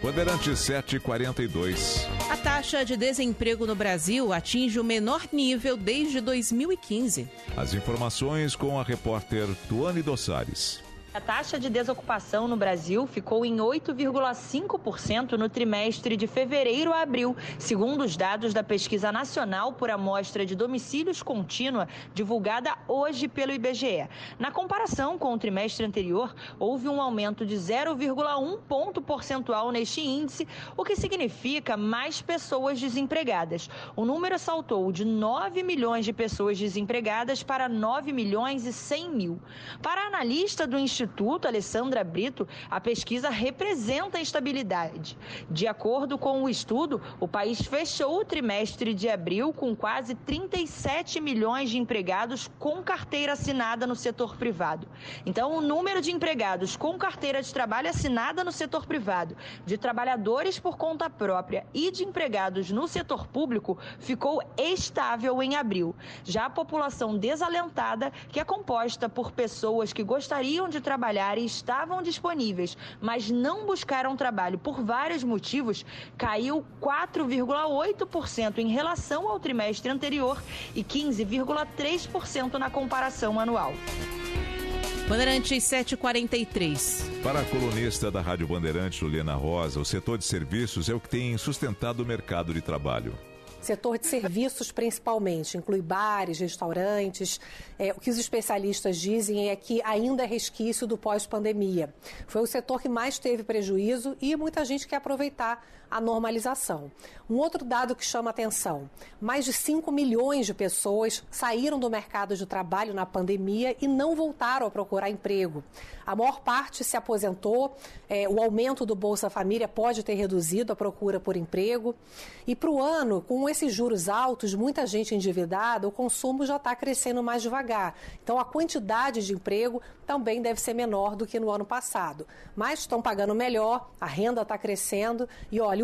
Bandeirante 742. A taxa de desemprego no Brasil atinge o menor nível desde 2015. As informações com a repórter Tuane Dossares. A taxa de desocupação no Brasil ficou em 8,5% no trimestre de fevereiro a abril, segundo os dados da Pesquisa Nacional por Amostra de Domicílios Contínua, divulgada hoje pelo IBGE. Na comparação com o trimestre anterior, houve um aumento de 0,1 ponto percentual neste índice, o que significa mais pessoas desempregadas. O número saltou de 9 milhões de pessoas desempregadas para 9 milhões e 100 mil. Para a analista do Instituto Instituto Alessandra Brito, a pesquisa representa a estabilidade. De acordo com o estudo, o país fechou o trimestre de abril com quase 37 milhões de empregados com carteira assinada no setor privado. Então, o número de empregados com carteira de trabalho assinada no setor privado, de trabalhadores por conta própria e de empregados no setor público ficou estável em abril. Já a população desalentada, que é composta por pessoas que gostariam de trabalhar trabalhar e estavam disponíveis, mas não buscaram trabalho por vários motivos, caiu 4,8% em relação ao trimestre anterior e 15,3% na comparação anual. Bandeirantes 743. Para a colunista da Rádio Bandeirantes, Juliana Rosa, o setor de serviços é o que tem sustentado o mercado de trabalho. Setor de serviços, principalmente, inclui bares, restaurantes. É, o que os especialistas dizem é que ainda é resquício do pós-pandemia. Foi o setor que mais teve prejuízo e muita gente quer aproveitar a normalização. Um outro dado que chama atenção: mais de 5 milhões de pessoas saíram do mercado de trabalho na pandemia e não voltaram a procurar emprego. A maior parte se aposentou, é, o aumento do Bolsa Família pode ter reduzido a procura por emprego. E para o ano, com esses juros altos, muita gente endividada, o consumo já está crescendo mais devagar. Então a quantidade de emprego também deve ser menor do que no ano passado. Mas estão pagando melhor, a renda está crescendo e olha,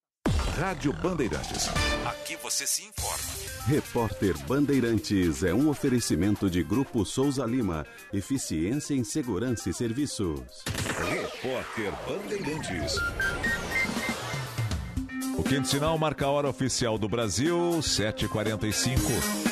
Rádio Bandeirantes. Aqui você se informa. Repórter Bandeirantes é um oferecimento de Grupo Souza Lima. Eficiência em Segurança e Serviços. Repórter Bandeirantes. O quinto sinal marca a hora oficial do Brasil, 7h45.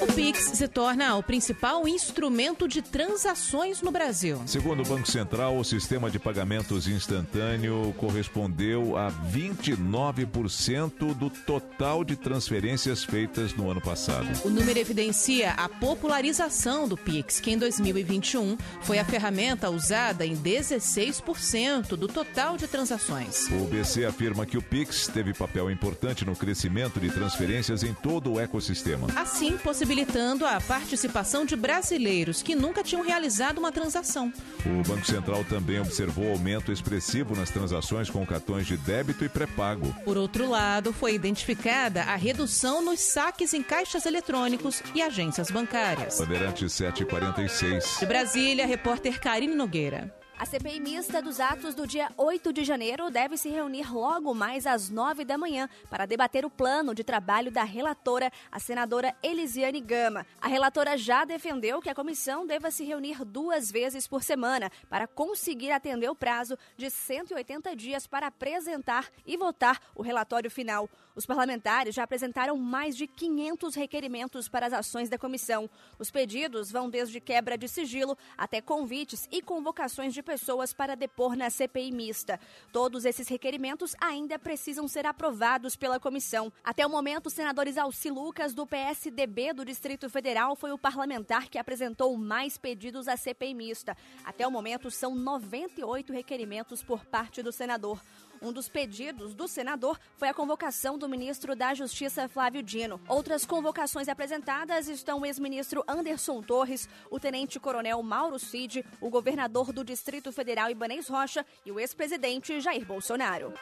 O Pix se torna o principal instrumento de transações no Brasil. Segundo o Banco Central, o sistema de pagamentos instantâneo correspondeu a 29% do total de transferências feitas no ano passado. O número evidencia a popularização do Pix, que em 2021 foi a ferramenta usada em 16% do total de transações. O BC afirma que o Pix teve papel importante no crescimento de transferências em todo o ecossistema. Assim, possibilitando a participação de brasileiros que nunca tinham realizado uma transação. O Banco Central também observou aumento expressivo nas transações com cartões de débito e pré-pago. Por outro lado, foi identificada a redução nos saques em caixas eletrônicos e agências bancárias. Bandeirante 746. De Brasília, repórter Karine Nogueira. A CPI mista dos atos do dia 8 de janeiro deve se reunir logo mais às 9 da manhã para debater o plano de trabalho da relatora, a senadora Elisiane Gama. A relatora já defendeu que a comissão deva se reunir duas vezes por semana para conseguir atender o prazo de 180 dias para apresentar e votar o relatório final. Os parlamentares já apresentaram mais de 500 requerimentos para as ações da comissão. Os pedidos vão desde quebra de sigilo até convites e convocações de pessoas para depor na CPI mista. Todos esses requerimentos ainda precisam ser aprovados pela comissão. Até o momento, o senador Isalci Lucas, do PSDB do Distrito Federal, foi o parlamentar que apresentou mais pedidos à CPI mista. Até o momento, são 98 requerimentos por parte do senador. Um dos pedidos do senador foi a convocação do ministro da Justiça Flávio Dino. Outras convocações apresentadas estão o ex-ministro Anderson Torres, o tenente-coronel Mauro Cid, o governador do Distrito Federal Ibanez Rocha e o ex-presidente Jair Bolsonaro.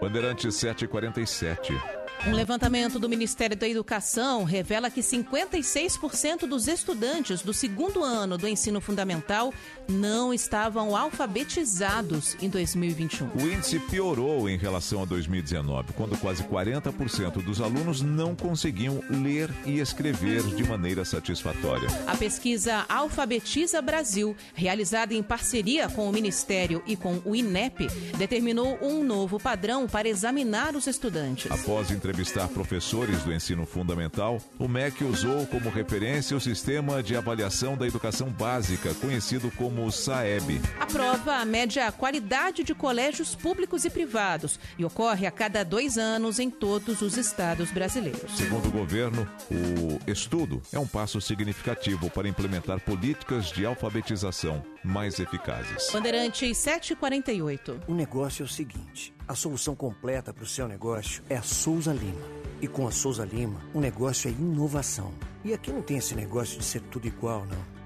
Bandeirante 747. Um levantamento do Ministério da Educação revela que 56% dos estudantes do segundo ano do ensino fundamental não estavam alfabetizados em 2021. O índice piorou em relação a 2019, quando quase 40% dos alunos não conseguiam ler e escrever de maneira satisfatória. A pesquisa Alfabetiza Brasil, realizada em parceria com o Ministério e com o INEP, determinou um novo padrão para examinar os estudantes. Após entrevistar professores do ensino fundamental, o MEC usou como referência o sistema de avaliação da educação básica, conhecido como o SAEB. A prova mede a qualidade de colégios públicos e privados e ocorre a cada dois anos em todos os estados brasileiros. Segundo o governo, o estudo é um passo significativo para implementar políticas de alfabetização mais eficazes. Bandeirantes 748. O negócio é o seguinte: a solução completa para o seu negócio é a Souza Lima. E com a Souza Lima, o negócio é inovação. E aqui não tem esse negócio de ser tudo igual, não.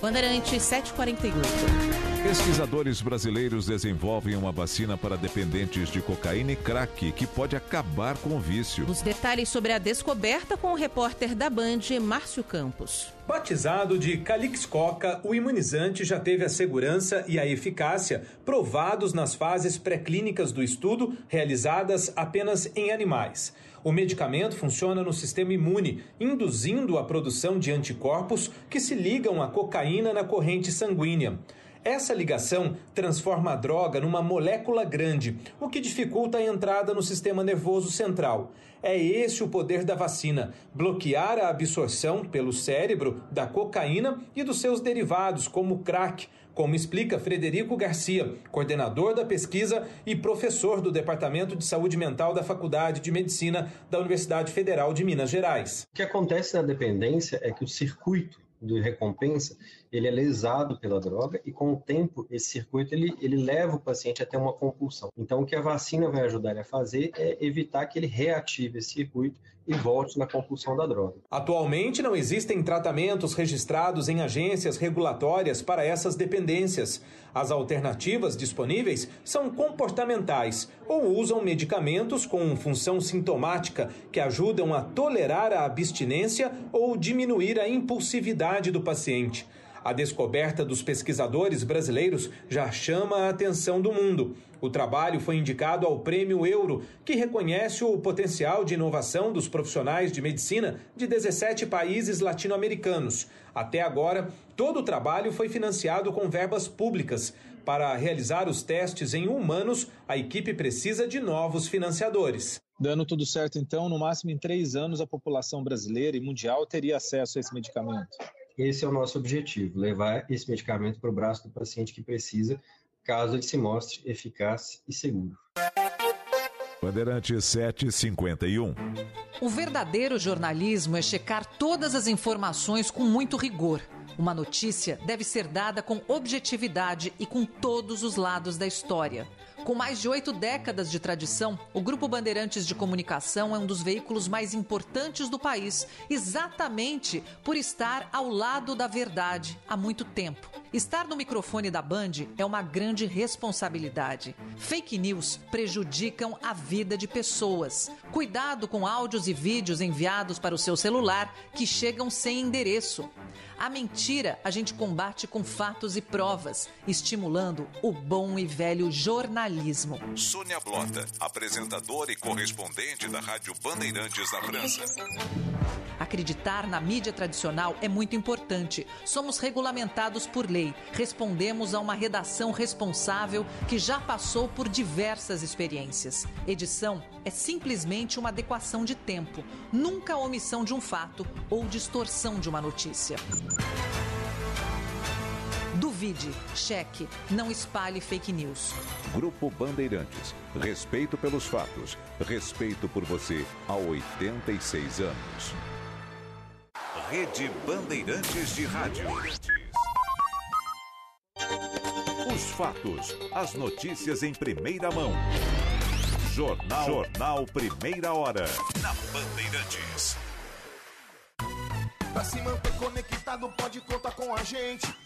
Bandeirante 748. Pesquisadores brasileiros desenvolvem uma vacina para dependentes de cocaína e crack que pode acabar com o vício. Os detalhes sobre a descoberta com o repórter da Band, Márcio Campos. Batizado de Calix Coca, o imunizante já teve a segurança e a eficácia provados nas fases pré-clínicas do estudo, realizadas apenas em animais. O medicamento funciona no sistema imune, induzindo a produção de anticorpos que se ligam à cocaína na corrente sanguínea. Essa ligação transforma a droga numa molécula grande, o que dificulta a entrada no sistema nervoso central. É esse o poder da vacina: bloquear a absorção pelo cérebro da cocaína e dos seus derivados, como crack, como explica Frederico Garcia, coordenador da pesquisa e professor do Departamento de Saúde Mental da Faculdade de Medicina da Universidade Federal de Minas Gerais. O que acontece na dependência é que o circuito de recompensa ele é lesado pela droga e com o tempo esse circuito ele, ele leva o paciente até uma compulsão. Então o que a vacina vai ajudar ele a fazer é evitar que ele reative esse circuito e volte na compulsão da droga. Atualmente não existem tratamentos registrados em agências regulatórias para essas dependências. As alternativas disponíveis são comportamentais ou usam medicamentos com função sintomática que ajudam a tolerar a abstinência ou diminuir a impulsividade do paciente. A descoberta dos pesquisadores brasileiros já chama a atenção do mundo. O trabalho foi indicado ao Prêmio Euro, que reconhece o potencial de inovação dos profissionais de medicina de 17 países latino-americanos. Até agora, todo o trabalho foi financiado com verbas públicas. Para realizar os testes em humanos, a equipe precisa de novos financiadores. Dando tudo certo, então, no máximo em três anos, a população brasileira e mundial teria acesso a esse medicamento. Esse é o nosso objetivo, levar esse medicamento para o braço do paciente que precisa, caso ele se mostre eficaz e seguro. Bandeirante 751. O verdadeiro jornalismo é checar todas as informações com muito rigor Uma notícia deve ser dada com objetividade e com todos os lados da história. Com mais de oito décadas de tradição, o Grupo Bandeirantes de Comunicação é um dos veículos mais importantes do país, exatamente por estar ao lado da verdade há muito tempo. Estar no microfone da Band é uma grande responsabilidade. Fake news prejudicam a vida de pessoas. Cuidado com áudios e vídeos enviados para o seu celular que chegam sem endereço. A mentira a gente combate com fatos e provas, estimulando o bom e velho jornalismo. Sônia Blota, apresentadora e correspondente da Rádio Bandeirantes na França. Acreditar na mídia tradicional é muito importante. Somos regulamentados por lei. Respondemos a uma redação responsável que já passou por diversas experiências. Edição é simplesmente uma adequação de tempo, nunca a omissão de um fato ou distorção de uma notícia. Duvide, cheque, não espalhe fake news. Grupo Bandeirantes. Respeito pelos fatos. Respeito por você há 86 anos. Rede Bandeirantes de Rádio. Os fatos, as notícias em primeira mão. Jornal, Jornal Primeira Hora. Na Bandeirantes. Pra se manter conectado, pode contar com a gente.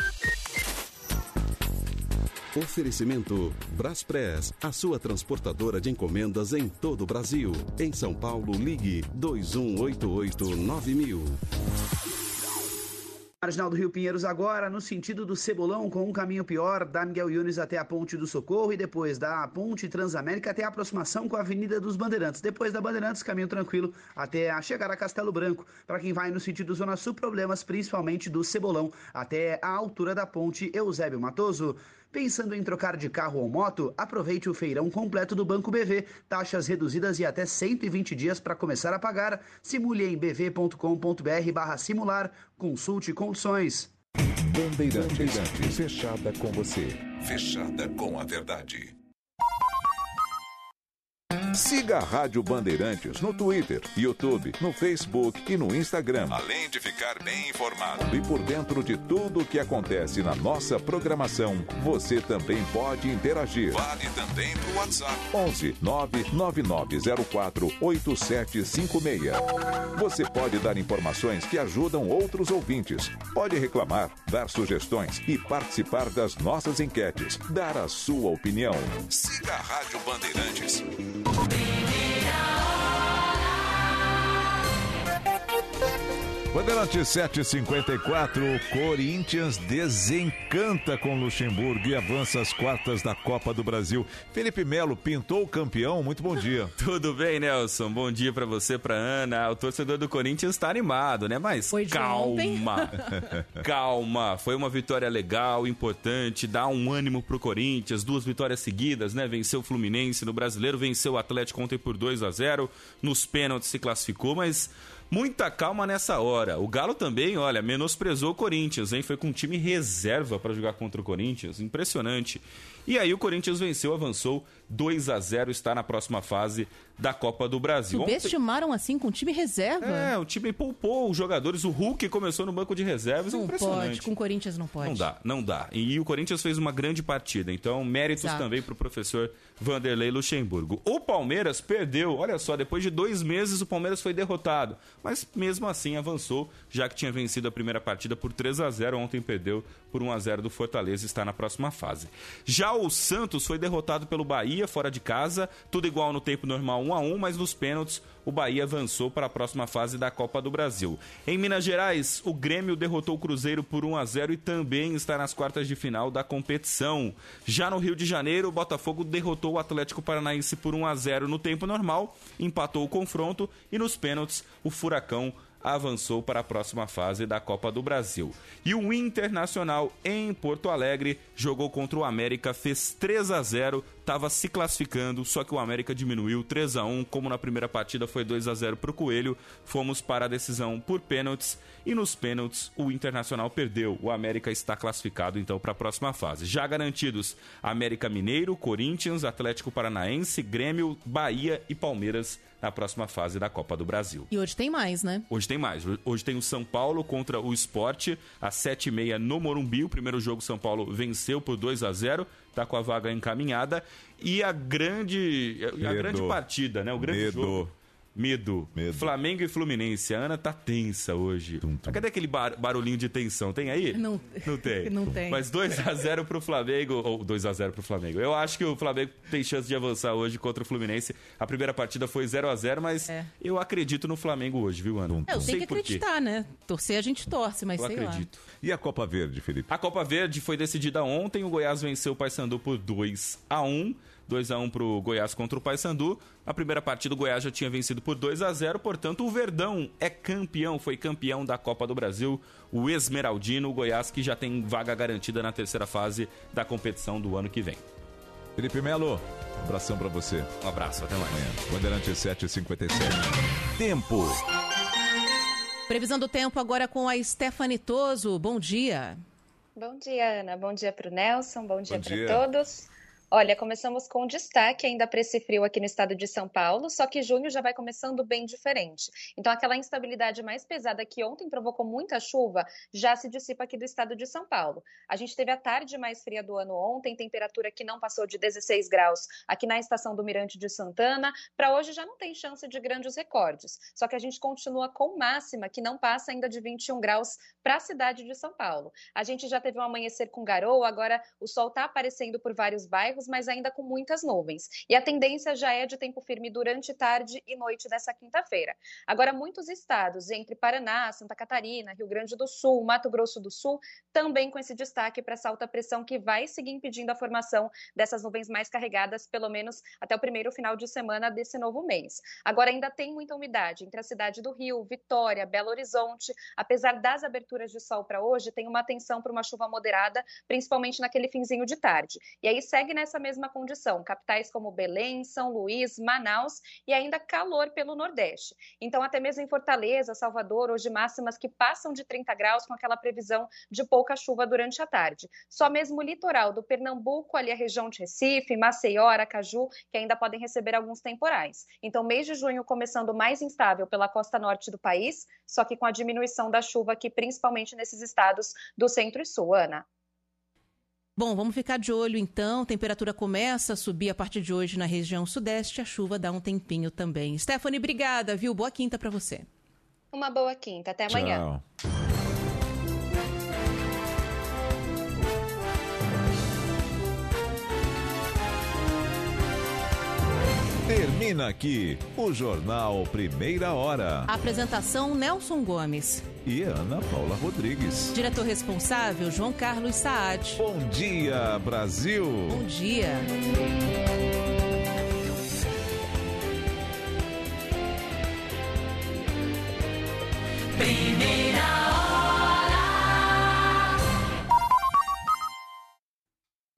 Oferecimento Braspress, a sua transportadora de encomendas em todo o Brasil. Em São Paulo, ligue 2188-9000. Marginal do Rio Pinheiros agora, no sentido do Cebolão, com um caminho pior, da Miguel Yunes até a Ponte do Socorro e depois da Ponte Transamérica até a aproximação com a Avenida dos Bandeirantes. Depois da Bandeirantes, caminho tranquilo até a chegar a Castelo Branco. Para quem vai no sentido Zona Sul, problemas principalmente do Cebolão até a altura da Ponte Eusébio Matoso. Pensando em trocar de carro ou moto? Aproveite o feirão completo do Banco BV. Taxas reduzidas e até 120 dias para começar a pagar. Simule em bv.com.br barra simular. Consulte condições. Bandeirantes. Fechada com você. Fechada com a verdade. Siga a Rádio Bandeirantes no Twitter, YouTube, no Facebook e no Instagram. Além de ficar bem informado e por dentro de tudo o que acontece na nossa programação, você também pode interagir. Vale também para o WhatsApp. 11 99904 8756. Você pode dar informações que ajudam outros ouvintes. Pode reclamar, dar sugestões e participar das nossas enquetes. Dar a sua opinião. Siga a Rádio Bandeirantes. Bandeirante 754, Corinthians desencanta com Luxemburgo e avança às quartas da Copa do Brasil. Felipe Melo pintou o campeão, muito bom dia. Tudo bem, Nelson? Bom dia para você, para Ana. O torcedor do Corinthians está animado, né? Mas Foi calma. calma. Foi uma vitória legal, importante, dá um ânimo pro Corinthians, duas vitórias seguidas, né? Venceu o Fluminense no Brasileiro, venceu o Atlético ontem por 2 a 0, nos pênaltis se classificou, mas Muita calma nessa hora. O Galo também, olha, menosprezou o Corinthians, hein? Foi com um time reserva para jogar contra o Corinthians. Impressionante. E aí o Corinthians venceu, avançou 2 a 0 está na próxima fase da Copa do Brasil. Subestimaram assim com o time reserva? É, o time poupou os jogadores. O Hulk começou no banco de reservas. Não pode, com o Corinthians não pode. Não dá, não dá. E o Corinthians fez uma grande partida. Então, méritos Exato. também para o professor Vanderlei Luxemburgo. O Palmeiras perdeu. Olha só, depois de dois meses o Palmeiras foi derrotado. Mas mesmo assim avançou, já que tinha vencido a primeira partida por 3 a 0 Ontem perdeu por 1 a 0 do Fortaleza está na próxima fase. Já o Santos foi derrotado pelo Bahia fora de casa. Tudo igual no tempo normal 1 a 1 mas nos pênaltis o Bahia avançou para a próxima fase da Copa do Brasil. Em Minas Gerais, o Grêmio derrotou o Cruzeiro por 1 a 0 e também está nas quartas de final da competição. Já no Rio de Janeiro, o Botafogo derrotou o Atlético Paranaense por 1 a 0 no tempo normal, empatou o confronto e nos pênaltis o Furacão avançou para a próxima fase da Copa do Brasil. E o Internacional em Porto Alegre jogou contra o América, fez 3 a 0, estava se classificando, só que o América diminuiu 3 a 1, como na primeira partida foi 2 a 0 para o Coelho. Fomos para a decisão por pênaltis e nos pênaltis o Internacional perdeu. O América está classificado então para a próxima fase. Já garantidos América Mineiro, Corinthians, Atlético Paranaense, Grêmio, Bahia e Palmeiras na próxima fase da Copa do Brasil. E hoje tem mais, né? Hoje tem mais. Hoje tem o São Paulo contra o Esporte, às 7h30 no Morumbi. O primeiro jogo São Paulo venceu por 2 a 0 está com a vaga encaminhada. E a grande, a grande partida, né? O grande Medo. jogo. Medo. Flamengo e Fluminense. A Ana tá tensa hoje. Mas Cadê aquele bar- barulhinho de tensão? Tem aí? Não, Não tem. Não tem. Mas 2x0 pro Flamengo, ou 2x0 pro Flamengo. Eu acho que o Flamengo tem chance de avançar hoje contra o Fluminense. A primeira partida foi 0x0, mas eu acredito no Flamengo hoje, viu, Ana? É, eu tenho sei que acreditar, né? Torcer a gente torce, mas Eu sei acredito. E a Copa Verde, Felipe? A Copa Verde foi decidida ontem. O Goiás venceu o Paysandu por 2 a 1 2 a 1 pro Goiás contra o Paysandu. A primeira partida o Goiás já tinha vencido por 2 a 0, portanto o Verdão é campeão, foi campeão da Copa do Brasil. O Esmeraldino, o Goiás que já tem vaga garantida na terceira fase da competição do ano que vem. Felipe Melo, um abração pra você. Um abraço, até mais. Bandeirante 757. Tempo. Previsão do tempo agora com a Stephanie Toso. Bom dia. Bom dia, Ana. Bom dia para o Nelson. Bom dia para todos. Olha, começamos com destaque ainda para esse frio aqui no estado de São Paulo, só que junho já vai começando bem diferente. Então, aquela instabilidade mais pesada que ontem provocou muita chuva já se dissipa aqui do estado de São Paulo. A gente teve a tarde mais fria do ano ontem, temperatura que não passou de 16 graus aqui na estação do Mirante de Santana. Para hoje já não tem chance de grandes recordes, só que a gente continua com máxima que não passa ainda de 21 graus para a cidade de São Paulo. A gente já teve um amanhecer com garoa, agora o sol está aparecendo por vários bairros, mas ainda com muitas nuvens. E a tendência já é de tempo firme durante tarde e noite dessa quinta-feira. Agora, muitos estados, entre Paraná, Santa Catarina, Rio Grande do Sul, Mato Grosso do Sul, também com esse destaque para essa alta pressão que vai seguir impedindo a formação dessas nuvens mais carregadas, pelo menos até o primeiro final de semana desse novo mês. Agora, ainda tem muita umidade entre a cidade do Rio, Vitória, Belo Horizonte. Apesar das aberturas de sol para hoje, tem uma atenção para uma chuva moderada, principalmente naquele finzinho de tarde. E aí segue nessa mesma condição, capitais como Belém, São Luís, Manaus e ainda calor pelo Nordeste. Então, até mesmo em Fortaleza, Salvador, hoje máximas que passam de 30 graus com aquela previsão de pouca chuva durante a tarde. Só mesmo o litoral do Pernambuco, ali a região de Recife, Maceió, Aracaju, que ainda podem receber alguns temporais. Então, mês de junho começando mais instável pela costa norte do país, só que com a diminuição da chuva aqui, principalmente nesses estados do centro e sul. Ana. Bom, vamos ficar de olho então. Temperatura começa a subir a partir de hoje na região sudeste. A chuva dá um tempinho também. Stephanie, obrigada, viu? Boa quinta para você. Uma boa quinta. Até amanhã. Termina aqui o Jornal Primeira Hora. Apresentação Nelson Gomes. E Ana Paula Rodrigues. Diretor responsável João Carlos Saad. Bom dia, Brasil. Bom dia. Primeira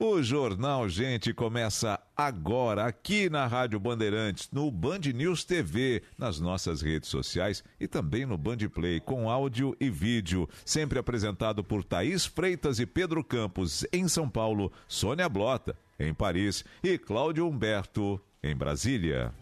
O Jornal Gente começa agora aqui na Rádio Bandeirantes, no Band News TV, nas nossas redes sociais e também no Band Play, com áudio e vídeo. Sempre apresentado por Thaís Freitas e Pedro Campos, em São Paulo, Sônia Blota, em Paris e Cláudio Humberto, em Brasília.